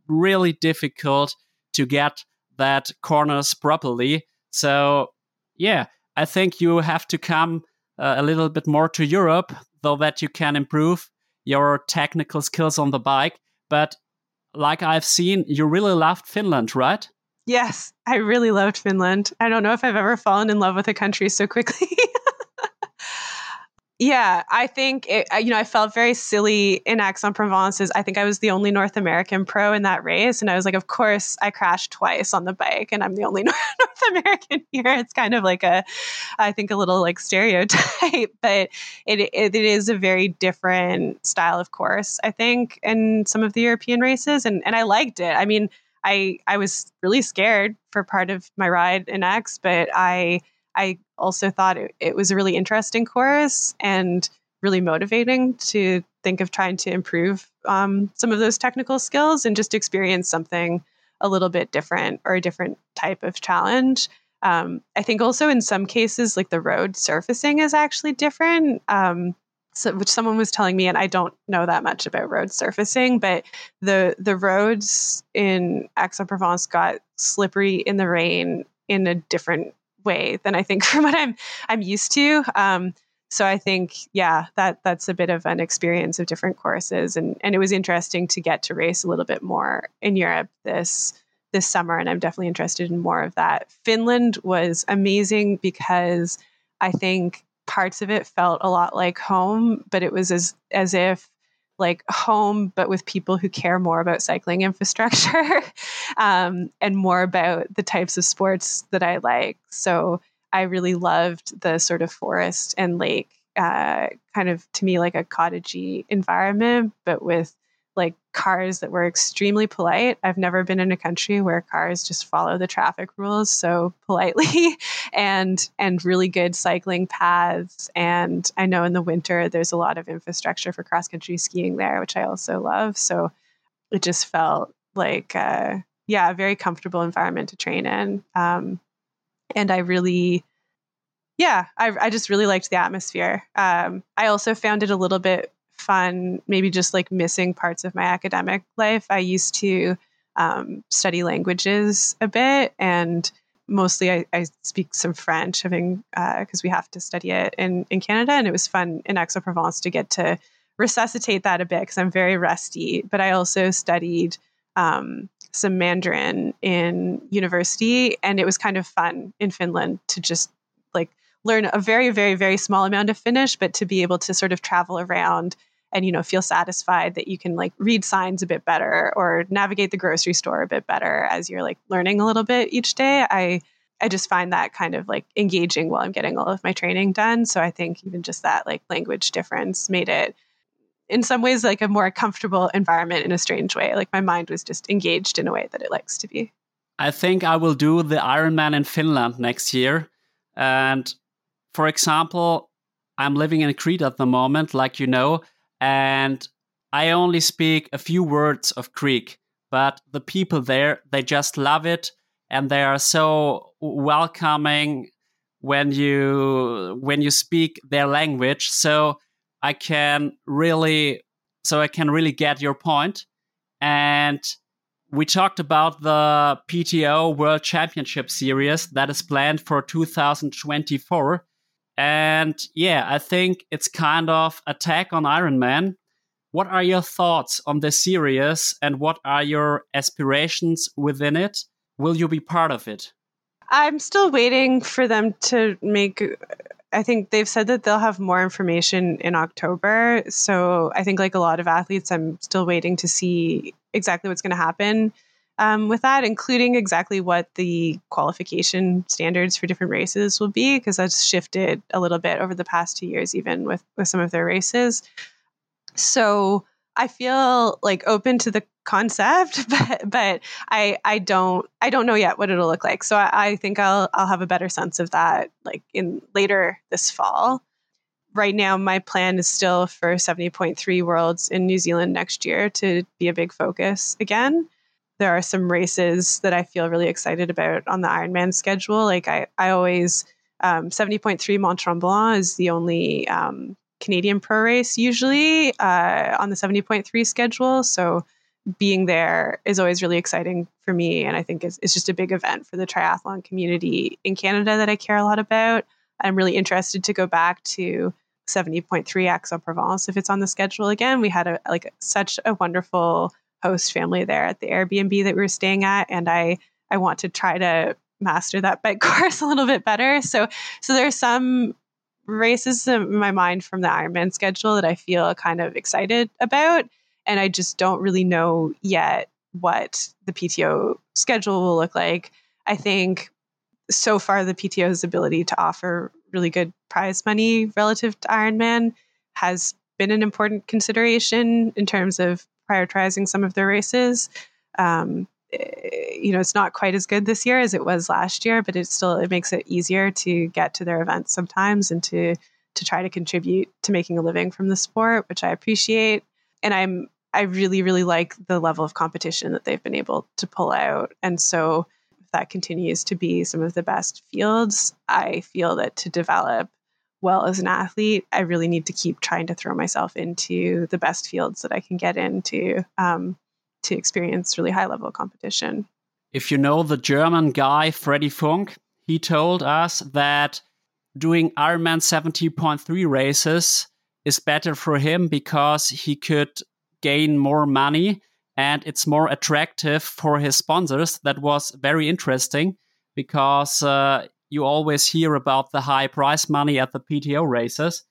really difficult to get that corners properly. So, yeah, I think you have to come uh, a little bit more to Europe, though that you can improve your technical skills on the bike. But like I've seen, you really loved Finland, right? Yes, I really loved Finland. I don't know if I've ever fallen in love with a country so quickly. Yeah, I think it, you know I felt very silly in Aix-en-Provence. I think I was the only North American pro in that race, and I was like, of course, I crashed twice on the bike, and I'm the only North American here. It's kind of like a, I think a little like stereotype, but it, it it is a very different style of course. I think in some of the European races, and and I liked it. I mean, I I was really scared for part of my ride in Aix, but I I also thought it, it was a really interesting course and really motivating to think of trying to improve um, some of those technical skills and just experience something a little bit different or a different type of challenge. Um, I think also in some cases, like the road surfacing is actually different. Um, so, which someone was telling me, and I don't know that much about road surfacing, but the the roads in Aix-en-Provence got slippery in the rain in a different way than I think from what I'm I'm used to. Um, so I think, yeah, that that's a bit of an experience of different courses, and and it was interesting to get to race a little bit more in Europe this this summer, and I'm definitely interested in more of that. Finland was amazing because I think parts of it felt a lot like home, but it was as as if like home, but with people who care more about cycling infrastructure um, and more about the types of sports that I like. So I really loved the sort of forest and lake, uh, kind of to me like a cottagey environment, but with like cars that were extremely polite. I've never been in a country where cars just follow the traffic rules so politely and and really good cycling paths. And I know in the winter there's a lot of infrastructure for cross country skiing there which I also love. So it just felt like uh, yeah a very comfortable environment to train in. Um, and I really yeah I, I just really liked the atmosphere. Um, I also found it a little bit fun, maybe just like missing parts of my academic life. I used to um, study languages a bit, and mostly I, I speak some French, having because uh, we have to study it in in Canada, and it was fun in Aix-en-Provence to get to resuscitate that a bit because I'm very rusty. But I also studied um, some Mandarin in university, and it was kind of fun in Finland to just like learn a very, very, very small amount of Finnish, but to be able to sort of travel around and you know feel satisfied that you can like read signs a bit better or navigate the grocery store a bit better as you're like learning a little bit each day i i just find that kind of like engaging while i'm getting all of my training done. So i think even just that like language difference made it in some ways like a more comfortable environment in a strange way. Like my mind was just engaged in a way that it likes to be. I think i will do the ironman in finland next year. And for example i'm living in crete at the moment like you know and I only speak a few words of Greek, but the people there, they just love it. And they are so welcoming when you when you speak their language. So i can really so i can really get your point. And we talked about the pto world championship series that is planned for 2024 and yeah, I think it's kind of attack on Ironman what are your thoughts on this series and what are your aspirations within it? Will you be part of it? I'm still waiting for them to make I think they've said that they'll have more information in October. So I think, like a lot of athletes, I'm still waiting to see exactly what's going to happen um, with that, including exactly what the qualification standards for different races will be, because that's shifted a little bit over the past two years, even with with some of their races. So I feel like open to the concept, but but I I don't I don't know yet what it'll look like. So I, I think I'll I'll have a better sense of that like in later this fall. Right now, my plan is still for 70.3 Worlds in New Zealand next year to be a big focus again. There are some races that I feel really excited about on the Ironman schedule. Like I, I always, um, 70.3 Mont Tremblant is the only um, Canadian pro race usually uh, on the 70.3 schedule. So being there is always really exciting for me. And I think it's, it's just a big event for the triathlon community in Canada that I care a lot about. I'm really interested to go back to 70.3 Aix-en-Provence if it's on the schedule again. We had a like such a wonderful host family there at the Airbnb that we were staying at, and I I want to try to master that bike course a little bit better. So so there's some races in my mind from the Ironman schedule that I feel kind of excited about. And I just don't really know yet what the PTO schedule will look like. I think so far the PTO's ability to offer really good prize money relative to Ironman has been an important consideration in terms of prioritizing some of their races. Um, you know, it's not quite as good this year as it was last year, but it still it makes it easier to get to their events sometimes and to to try to contribute to making a living from the sport, which I appreciate. And I'm I really really like the level of competition that they've been able to pull out. And so if that continues to be some of the best fields, I feel that to develop well as an athlete, I really need to keep trying to throw myself into the best fields that I can get into. Um, to experience really high level competition. If you know the German guy, Freddy Funk, he told us that doing Ironman 70.3 races is better for him because he could gain more money and it's more attractive for his sponsors. That was very interesting because uh, you always hear about the high prize money at the PTO races.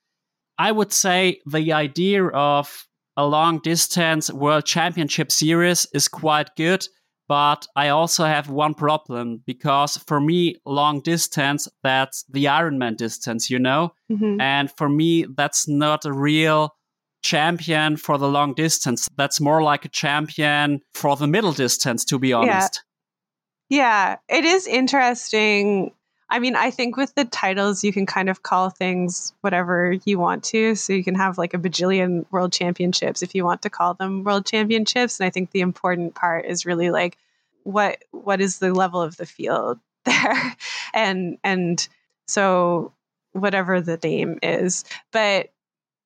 I would say the idea of a long distance world championship series is quite good but i also have one problem because for me long distance that's the ironman distance you know mm-hmm. and for me that's not a real champion for the long distance that's more like a champion for the middle distance to be honest yeah, yeah. it is interesting I mean, I think with the titles, you can kind of call things whatever you want to. So you can have like a bajillion world championships if you want to call them world championships. And I think the important part is really like what what is the level of the field there, and and so whatever the name is, but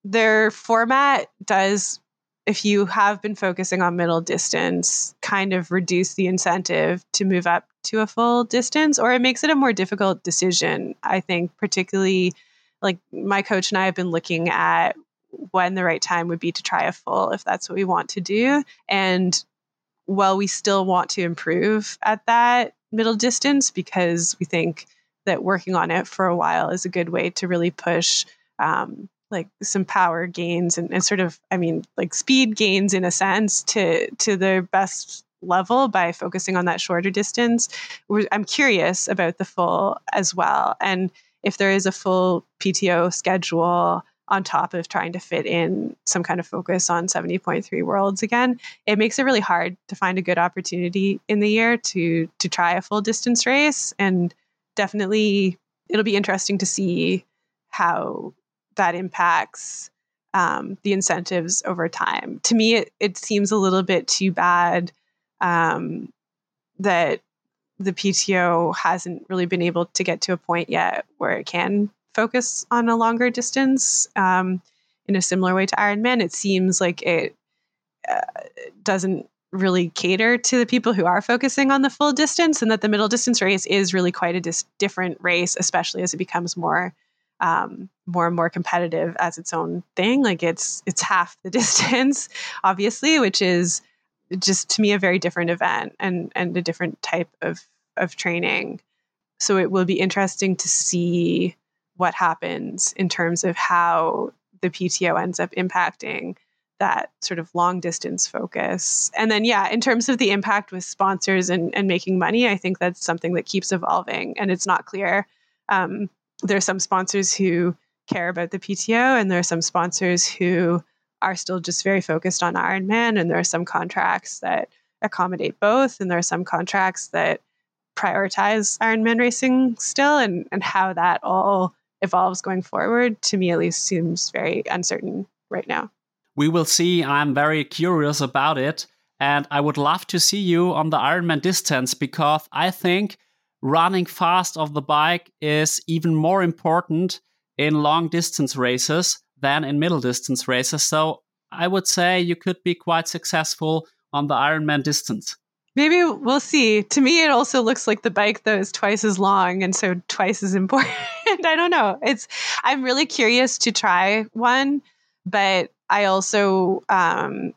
their format does if you have been focusing on middle distance, kind of reduce the incentive to move up to a full distance, or it makes it a more difficult decision. I think, particularly like my coach and I have been looking at when the right time would be to try a full if that's what we want to do. And while we still want to improve at that middle distance because we think that working on it for a while is a good way to really push um, like some power gains and, and sort of i mean like speed gains in a sense to to their best level by focusing on that shorter distance i'm curious about the full as well. And if there is a full pto schedule on top of trying to fit in some kind of focus on 70.3 worlds again it makes it really hard to find a good opportunity in the year to to try a full distance race. And definitely it'll be interesting to see how that impacts um, the incentives over time. To me, it, it seems a little bit too bad um, that the PTO hasn't really been able to get to a point yet where it can focus on a longer distance um, in a similar way to Ironman. It seems like it uh, doesn't really cater to the people who are focusing on the full distance, and that the middle distance race is really quite a dis- different race, especially as it becomes more um, more and more competitive as its own thing. Like it's it's half the distance, obviously, which is just to me a very different event and and a different type of of training. So it will be interesting to see what happens in terms of how the PTO ends up impacting that sort of long distance focus. And then, yeah, in terms of the impact with sponsors and, and making money, I think that's something that keeps evolving and it's not clear. Um, there are some sponsors who care about the PTO, and there are some sponsors who are still just very focused on Ironman. And there are some contracts that accommodate both, and there are some contracts that prioritize Ironman racing still, and, and how that all evolves going forward, to me at least, seems very uncertain right now. We will see. I'm very curious about it. And I would love to see you on the Ironman distance because I think running fast off the bike is even more important in long distance races than in middle distance races. So I would say you could be quite successful on the Ironman distance. Maybe we'll see. To me, it also looks like the bike though is twice as long and so twice as important. I don't know. It's I'm really curious to try one, but I also um,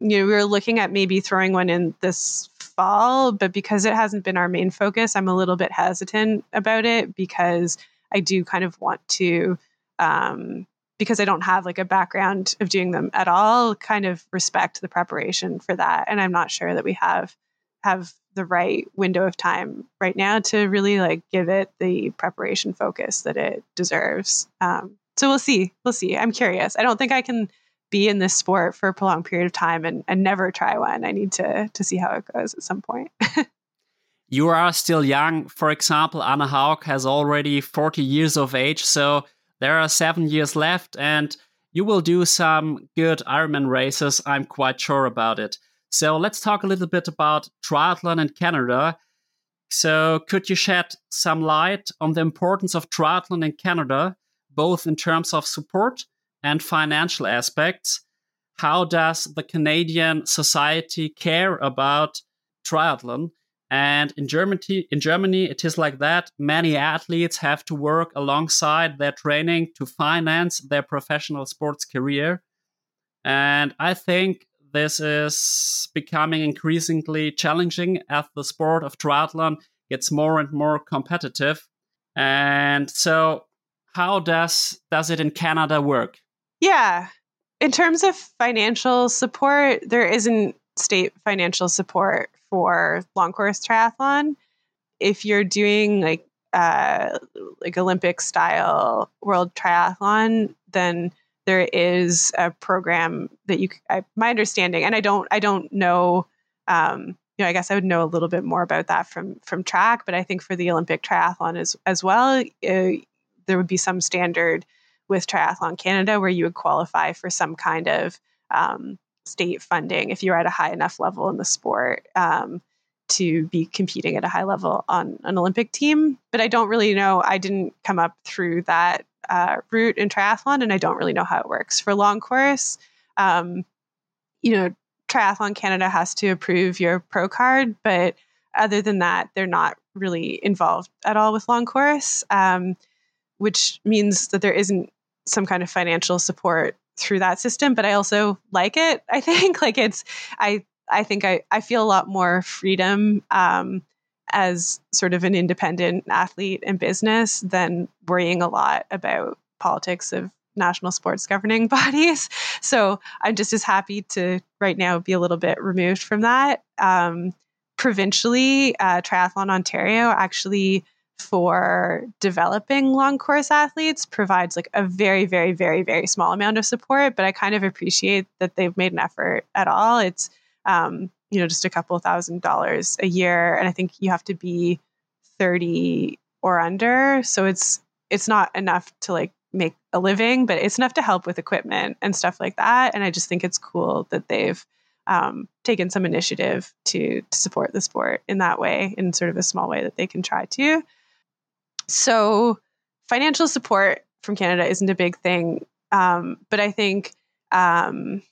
you know we were looking at maybe throwing one in this fall, but because it hasn't been our main focus, I'm a little bit hesitant about it because I do kind of want to um, because I don't have like a background of doing them at all, kind of respect the preparation for that. And I'm not sure that we have have the right window of time right now to really like give it the preparation focus that it deserves. Um, so we'll see. We'll see. I'm curious. I don't think I can be in this sport for a prolonged period of time and, and never try one. I need to to see how it goes at some point. you are still young. For example, Anne Haug has already 40 years of age, so there are seven years left, and you will do some good Ironman races. I'm quite sure about it. So let's talk a little bit about triathlon in Canada. So, could you shed some light on the importance of triathlon in Canada, both in terms of support and financial aspects? How does the Canadian society care about triathlon? And in Germany, in Germany, it is like that. Many athletes have to work alongside their training to finance their professional sports career. And I think this is becoming increasingly challenging as the sport of triathlon gets more and more competitive. And so, how does does it in Canada work? Yeah, in terms of financial support, there isn't state financial support for long course triathlon. If you're doing like uh, like Olympic style world triathlon, then there is a program that you I, my understanding and i don't i don't know um, you know i guess i would know a little bit more about that from from track but i think for the olympic triathlon as as well uh, there would be some standard with triathlon canada where you would qualify for some kind of um, state funding if you're at a high enough level in the sport um, to be competing at a high level on an olympic team but i don't really know i didn't come up through that uh, route in triathlon, and I don't really know how it works. For long course, um, you know, Triathlon Canada has to approve your pro card, but other than that, they're not really involved at all with long course, um, which means that there isn't some kind of financial support through that system. But I also like it. I think like it's I I think I I feel a lot more freedom. Um, as sort of an independent athlete in business than worrying a lot about politics of national sports governing bodies. So I'm just as happy to right now be a little bit removed from that. Um, provincially, uh, Triathlon Ontario actually for developing long course athletes provides like a very very very very small amount of support but i kind of appreciate that they've made an effort at all it's um, you know, just a couple thousand dollars a year. And I think you have to be 30 or under. So it's it's not enough to like make a living, but it's enough to help with equipment and stuff like that. And I just think it's cool that they've um, taken some initiative to to support the sport in that way, in sort of a small way that they can try to. So financial support from Canada isn't a big thing, um, but I think um,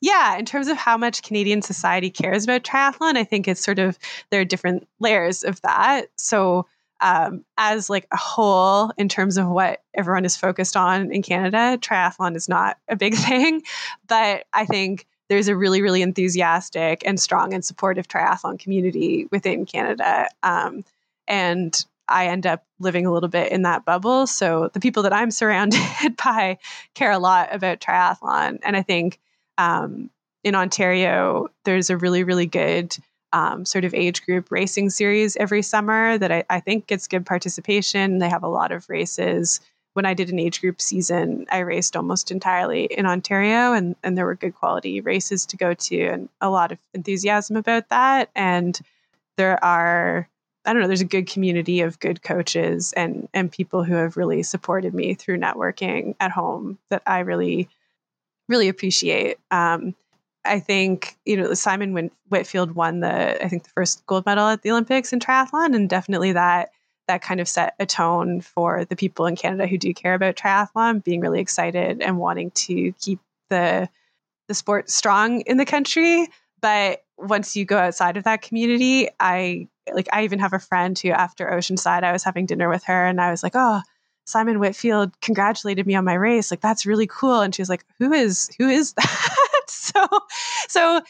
yeah, in terms of how much Canadian society cares about triathlon, I think it's sort of there are different layers of that. So um, as like a whole in terms of what everyone is focused on in Canada, triathlon is not a big thing. But I think there's a really, really enthusiastic and strong and supportive triathlon community within Canada. Um, and I end up living a little bit in that bubble. So the people that I'm surrounded by care a lot about triathlon. And I think um, in Ontario, there's a really, really good um, sort of age group racing series every summer that I, I, think gets good participation. They have a lot of races. When I did an age group season, I raced almost entirely in Ontario, and, and there were good quality races to go to, and a lot of enthusiasm about that. And there are, I don't know, there's a good community of good coaches and and people who have really supported me through networking at home that I really, really appreciate. Um, I think you know Simon Whitfield won the I think the first gold medal at the Olympics in triathlon, and definitely that that kind of set a tone for the people in Canada who do care about triathlon, being really excited and wanting to keep the the sport strong in the country. But once you go outside of that community, I like I even have a friend who after Oceanside, I was having dinner with her, and I was like, oh. Simon Whitfield congratulated me on my race. Like that's really cool. And she was like, "Who is who is that?" so so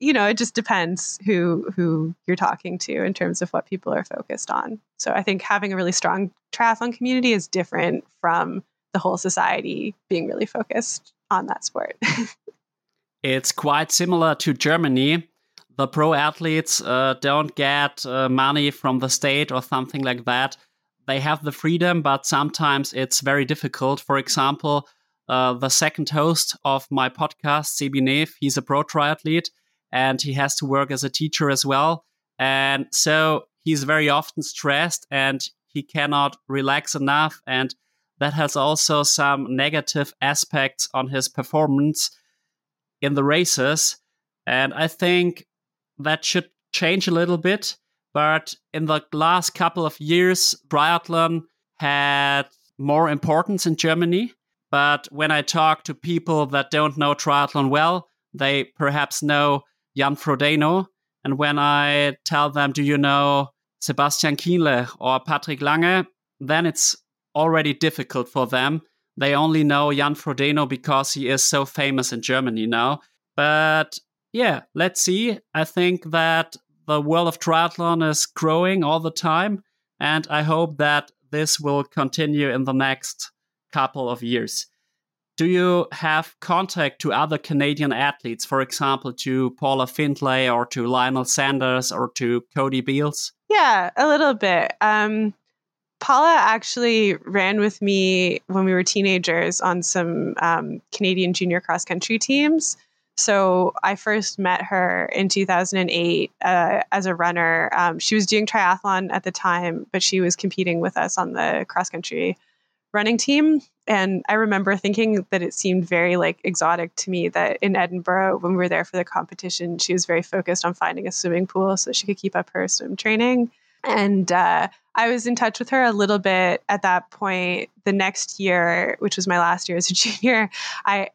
you know it just depends who who you're talking to in terms of what people are focused on so i think having a really strong triathlon community is different from the whole society being really focused on that sport it's quite similar to germany the pro athletes uh, don't get uh, money from the state or something like that they have the freedom but sometimes it's very difficult for example uh, the second host of my podcast, Sebi Neef. He's a pro triathlete and he has to work as a teacher as well. And so he's very often stressed and he cannot relax enough. And that has also some negative aspects on his performance in the races. And I think that should change a little bit. But in the last couple of years, triathlon had more importance in Germany. But when I talk to people that don't know triathlon well, they perhaps know Jan Frodeno. And when I tell them, do you know Sebastian Kienle or Patrick Lange, then it's already difficult for them. They only know Jan Frodeno because he is so famous in Germany now. But yeah, let's see. I think that the world of triathlon is growing all the time. And I hope that this will continue in the next couple of years. Do you have contact to other Canadian athletes, for example, to Paula Findlay or to Lionel Sanders or to Cody Beals? Yeah, a little bit. Um, Paula actually ran with me when we were teenagers on some um, Canadian junior cross country teams. So I first met her in 2008 uh, as a runner. Um, she was doing triathlon at the time, but she was competing with us on the cross country running team. And I remember thinking that it seemed very like exotic to me that in Edinburgh, when we were there for the competition, she was very focused on finding a swimming pool so she could keep up her swim training. And uh, I was in touch with her a little bit at that point. The next year, which was my last year as a junior, I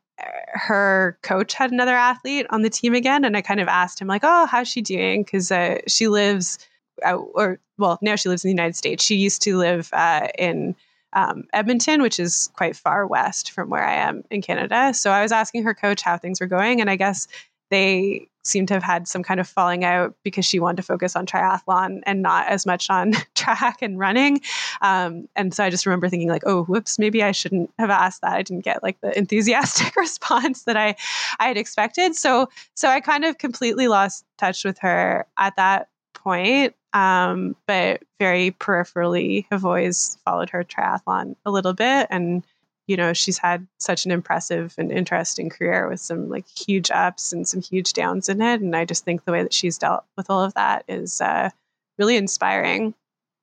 her coach had another athlete on the team again, and I kind of asked him like, "Oh, how's she doing?" Because uh, she lives, uh, or well, now she lives in the United States. She used to live uh, in um, Edmonton, which is quite far west from where I am in Canada. So I was asking her coach how things were going, and I guess they seem to have had some kind of falling out because she wanted to focus on triathlon and not as much on track and running. Um, and so I just remember thinking like, oh, whoops, maybe I shouldn't have asked that. I didn't get like the enthusiastic response that I I had expected. So so I kind of completely lost touch with her at that point um, but very peripherally have always followed her triathlon a little bit. And, you know, she's had such an impressive and interesting career with some like huge ups and some huge downs in it. And I just think the way that she's dealt with all of that is uh, really inspiring.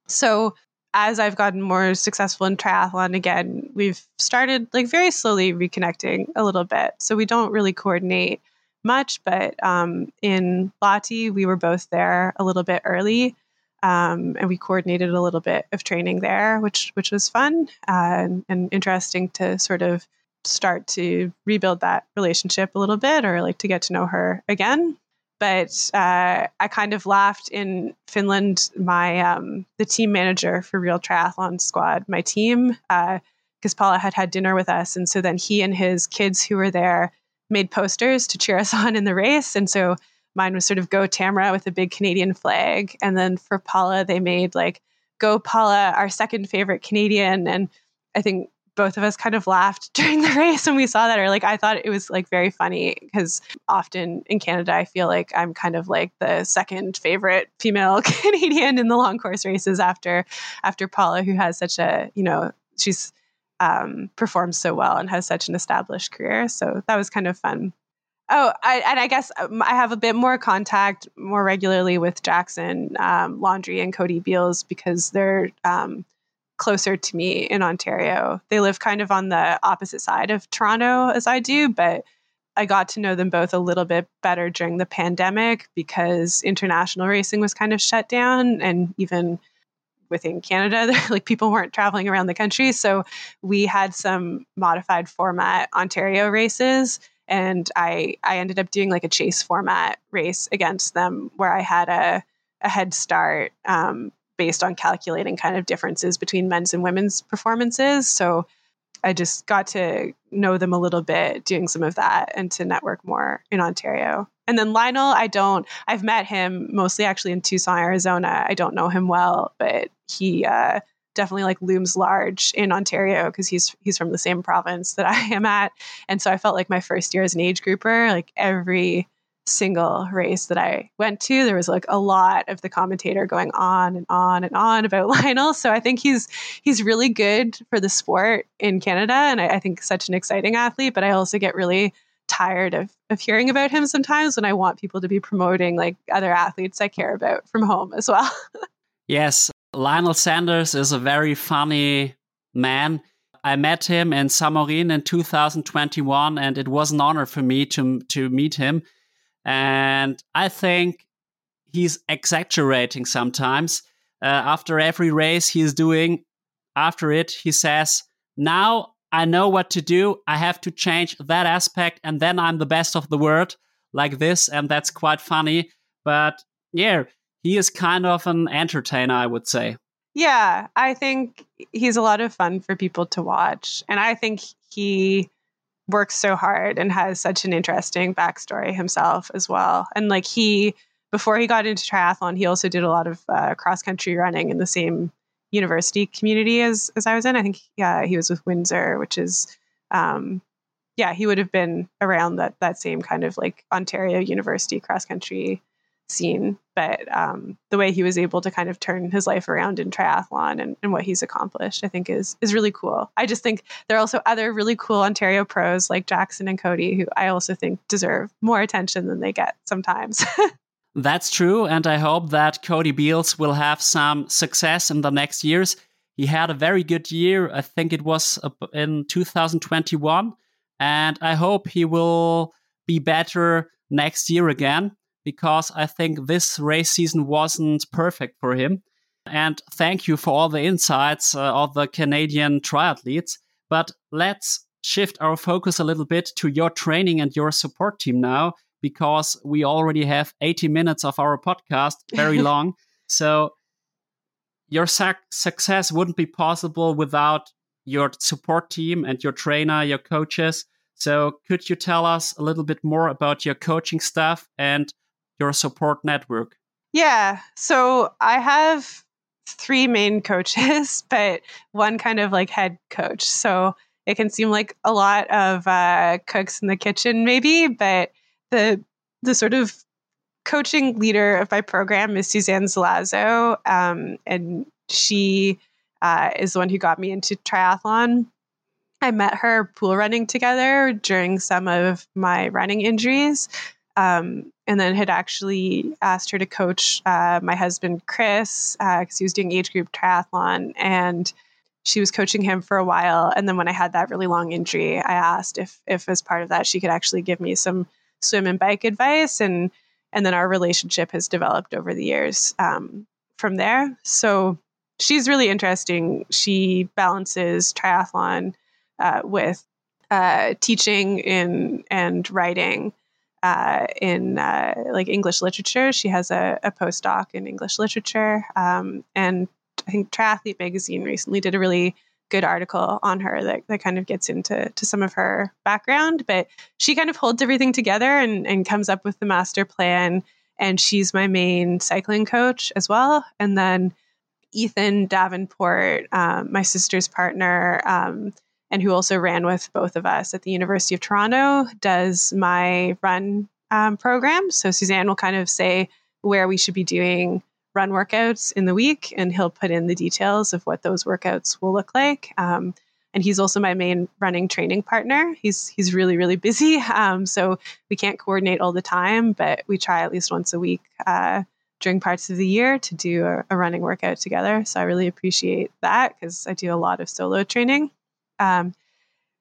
So, as I've gotten more successful in triathlon again, we've started like very slowly reconnecting a little bit. So we don't really coordinate much, but um, in Lahti, we were both there a little bit early. Um, and we coordinated a little bit of training there, which which was fun uh, and, and interesting to sort of start to rebuild that relationship a little bit, or like to get to know her again. but uh, I kind of laughed in Finland. My um, the team manager for Real Triathlon Squad, my team, because uh, Paula had had dinner with us, and so then he and his kids who were there made posters to cheer us on in the race, and so mine was sort of "Go Tamara" with a big Canadian flag, and then for Paula they made like "Go Paula," our second favorite Canadian, and I think both of us kind of laughed during the race when we saw that. Or like i thought it was like very funny because often in canada i feel like i'm kind of like the second favorite female canadian in the long course races after after paula who has such a you know she's um, performs so well and has such an established career. So that was kind of fun Oh, I, and I guess um, I have a bit more contact more regularly with Jackson um, Laundry and Cody Beals because they're um, closer to me in Ontario. They live kind of on the opposite side of Toronto as I do, but I got to know them both a little bit better during the pandemic because international racing was kind of shut down and even within Canada, like people weren't traveling around the country. So we had some modified format Ontario races. And I, I ended up doing like a chase format race against them where I had a, a head start um, based on calculating kind of differences between men's and women's performances. So I just got to know them a little bit doing some of that and to network more in Ontario. And then Lionel, I don't, I've met him mostly actually in Tucson, Arizona. I don't know him well, but he uh, definitely like looms large in Ontario because he's he's from the same province that I am at. And so I felt like my first year as an age grouper, like every single race that I went to, there was like a lot of the commentator going on and on and on about Lionel. So I think he's he's really good for the sport in Canada, and I, I think such an exciting athlete. But I also get really tired of of hearing about him sometimes when I want people to be promoting like other athletes I care about from home as well. yes, Lionel Sanders is a very funny man. I met him in Saint-Maurice in 2021, and it was an honor for me to to meet him and I think he's exaggerating sometimes. Uh, after every race he's doing, after it, he says, Now I know what to do. I have to change that aspect, and then I'm the best of the world, like this. And that's quite funny. But yeah, he is kind of an entertainer, I would say. Yeah, I think he's a lot of fun for people to watch. And I think he works so hard and has such an interesting backstory himself as well. And like he, before he got into triathlon, he also did a lot of uh, cross country running in the same university community as as I was in. I think yeah, he was with Windsor, which is um, yeah, he would have been around that that same kind of like Ontario University cross country scene, but um, the way he was able to kind of turn his life around in triathlon and, and what he's accomplished, I think is is really cool. I just think there are also other really cool Ontario pros like Jackson and Cody who I also think deserve more attention than they get sometimes. That's true, and I hope that Cody Beals will have some success in the next years. He had a very good year. I think it was in 2021, and I hope he will be better next year again because I think this race season wasn't perfect for him. And thank you for all the insights uh, of the Canadian triathletes. But let's shift our focus a little bit to your training and your support team now, because we already have 80 minutes of our podcast, very long. so your success wouldn't be possible without your support team and your trainer, your coaches. So could you tell us a little bit more about your coaching staff and your support network? Yeah. So I have three main coaches, but one kind of like head coach. So it can seem like a lot of uh, cooks in the kitchen, maybe, but the the sort of coaching leader of my program is Suzanne Zelazo, um, and she uh, is the one who got me into triathlon. I met her pool running together during some of my running injuries. Um, and then had actually asked her to coach uh, my husband Chris because uh, he was doing age group triathlon, and she was coaching him for a while. And then when I had that really long injury, I asked if if as part of that she could actually give me some swim and bike advice, and and then our relationship has developed over the years um, from there. So she's really interesting. She balances triathlon uh, with uh, teaching in and writing uh, in uh, like English literature. She has a, a postdoc in English literature, um, and I think Triathlete magazine recently did a really good article on her that, that kind of gets into to some of her background. But she kind of holds everything together and, and comes up with the master plan. And she's my main cycling coach as well. And then Ethan Davenport, um, my sister's partner, um, and who also ran with both of us at the University of Toronto, does my run um, program. So Suzanne will kind of say where we should be doing run workouts in the week, and he'll put in the details of what those workouts will look like. Um, and he's also my main running training partner. He's he's really really busy, um, so we can't coordinate all the time, but we try at least once a week uh, during parts of the year to do a, a, running workout together. So I really appreciate that because I do a lot of solo training. Um,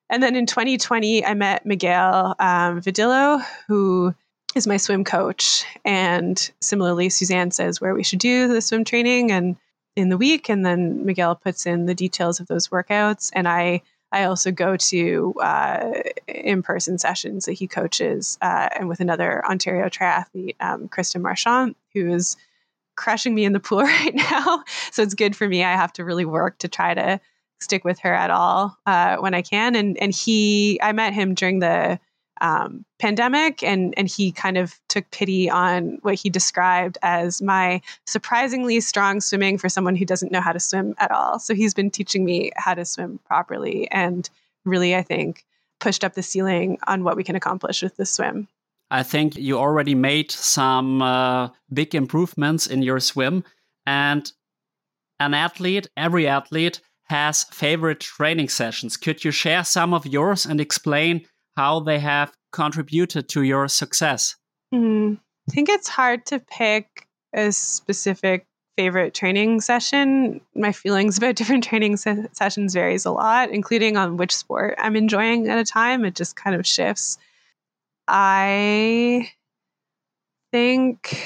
and then in 2020, I met Miguel um, Vidillo, who is my swim coach. And similarly, Suzanne says where we should do the swim training and in the week, and then Miguel puts in the details of those workouts. And I I also go to uh, in person sessions that he coaches, uh, and with another Ontario triathlete, um, Kristen Marchand, who is crushing me in the pool right now. So it's good for me. I have to really work to try to stick with her at all uh, when I can. And and he, I met him during the um, pandemic, and and he kind of took pity on what he described as my surprisingly strong swimming for someone who doesn't know how to swim at all. So he's been teaching me how to swim properly, and really, I think, pushed up the ceiling on what we can accomplish with the swim. I think you already made some uh, big improvements in your swim, and an athlete, every athlete has favorite training sessions. Could you share some of yours and explain how they have contributed to your success? Mm, I think it's hard to pick a specific favorite training session. My feelings about different training se- sessions varies a lot, including on which sport I'm enjoying at a time. It just kind of shifts. I think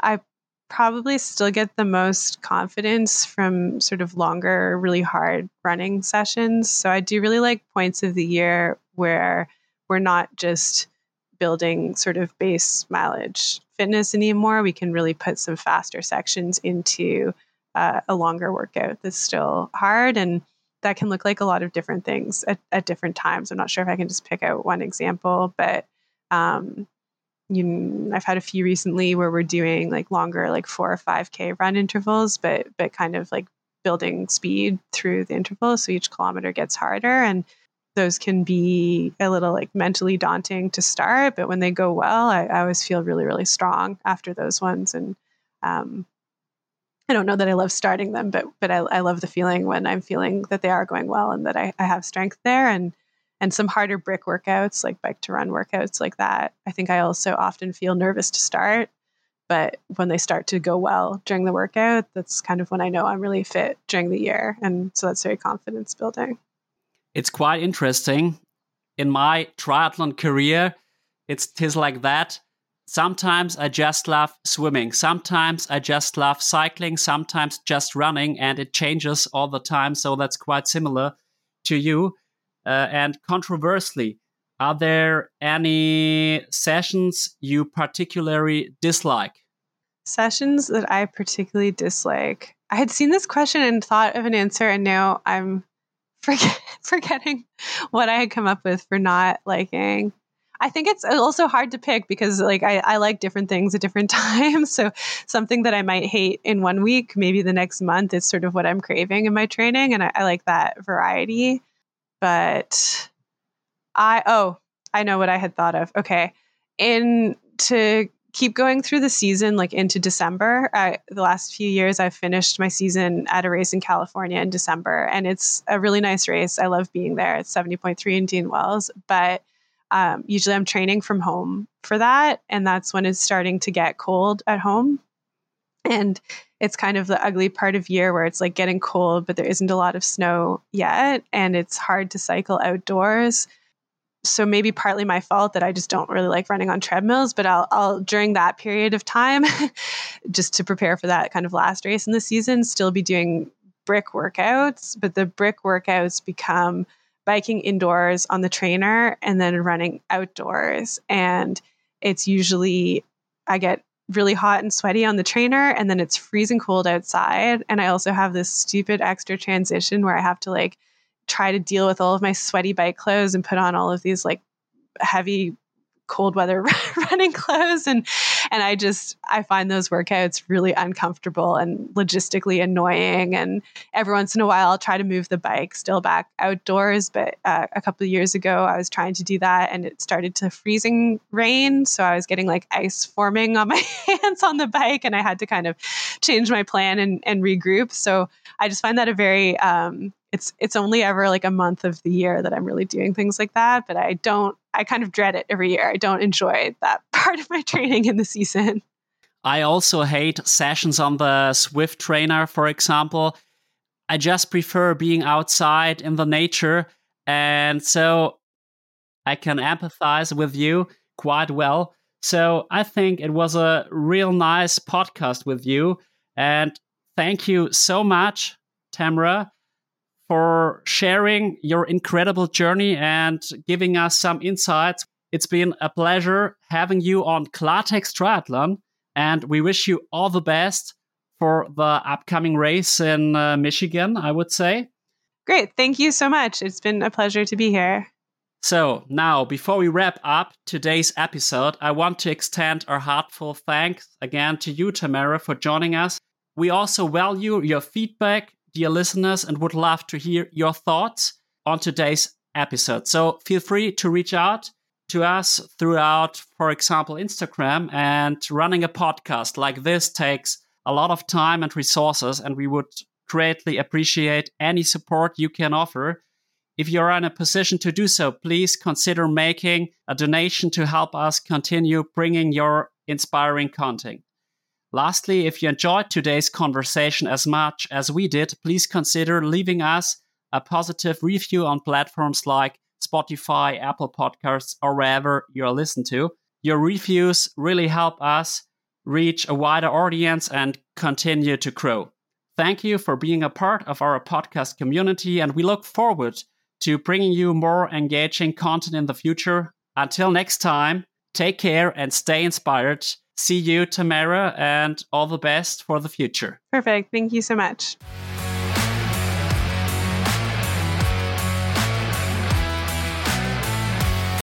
I probably still get the most confidence from sort of longer, really hard running sessions. So I do really like points of the year where we're not just building sort of base mileage fitness anymore. We can really put some faster sections into uh, a longer workout that's still hard. And that can look like a lot of different things at, at different times. I'm not sure if I can just pick out one example, but um, you I've had a few recently where we're doing like longer, like four or five k run intervals, but but kind of like building speed through the intervals, so each kilometer gets harder, and those can be a little like mentally daunting to start, but when they go well, I, I always feel really really strong after those ones, and um, I don't know that I love starting them, but but I, I love the feeling when I'm feeling that they are going well and that I, I have strength there, and and some harder brick workouts like bike to run workouts like that. I think I also often feel nervous to start, but when they start to go well during the workout, that's kind of when I know I'm really fit during the year. And so that's very confidence building. It's quite interesting. In my triathlon career, it's tis like that. Sometimes I just love swimming. Sometimes I just love cycling. Sometimes just running, and it changes all the time. So that's quite similar to you. Uh, and controversially, are there any sessions you particularly dislike? Sessions that I particularly dislike. I had seen this question and thought of an answer, and now I'm forget- forgetting what I had come up with for not liking. I think it's also hard to pick because like I, I like different things at different times. So something that I might hate in one week, maybe the next month is sort of what I'm craving in my training. And I, I like that variety but I oh, I know what I had thought of. Okay. In to keep going through the season like into December. I, the last few years I've finished my season at a race in California in December and it's a really nice race. I love being there. It's 70.3 Indian Wells, but um, usually I'm training from home for that and that's when it's starting to get cold at home. And it's kind of the ugly part of year where it's like getting cold, but there isn't a lot of snow yet, and it's hard to cycle outdoors. So maybe partly my fault that I just don't really like running on treadmills, but I'll, I'll during that period of time, just to prepare for that kind of last race in the season, still be doing brick workouts. But the brick workouts become biking indoors on the trainer and then running outdoors. And it's usually, I get really hot and sweaty on the trainer and then it's freezing cold outside. And I also have this stupid extra transition where I have to like try to deal with all of my sweaty bike clothes and put on all of these like heavy cold weather running clothes and and I just I find those workouts really uncomfortable and logistically annoying and every once in a while I'll try to move the bike still back outdoors but uh, a couple of years ago I was trying to do that and it started to freezing rain so I was getting like ice forming on my hands on the bike and I had to kind of change my plan and, and regroup so I just find that a very um, it's it's only ever like a month of the year that I'm really doing things like that. But I don't. I kind of dread it every year. I don't enjoy that part of my training in the season. I also hate sessions on the Zwift trainer, for example. I just prefer being outside in the nature, and so I can empathize with you quite well. So I think it was a real nice podcast with you, and thank you so much, Tamara for sharing your incredible journey and giving us some insights. It's been a pleasure having you on Klartext Triathlon, and we wish you all the best for the upcoming race in uh, Michigan, I would say. Great. Thank you so much. It's been a pleasure to be here. So, now, before we wrap up today's episode, I want to extend our heartfelt thanks again to you, Tamara, for joining us. We also value your feedback dear listeners, and would love to hear your thoughts on today's episode. So feel free to reach out to us throughout, for example, Instagram. And running a podcast like this takes a lot of time and resources, and we would greatly appreciate any support you can offer. If you're in a position to do so, please consider making a donation to help us continue bringing your inspiring content. Lastly, if you enjoyed today's conversation as much as we did, please consider leaving us a positive review on platforms like Spotify, Apple Podcasts, or wherever you're listening to. Your reviews really help us reach a wider audience and continue to grow. Thank you for being a part of our podcast community, and we look forward to bringing you more engaging content in the future. Until next time, take care and stay inspired see you, Tamara, and all the best for the future. Perfect. Thank you so much.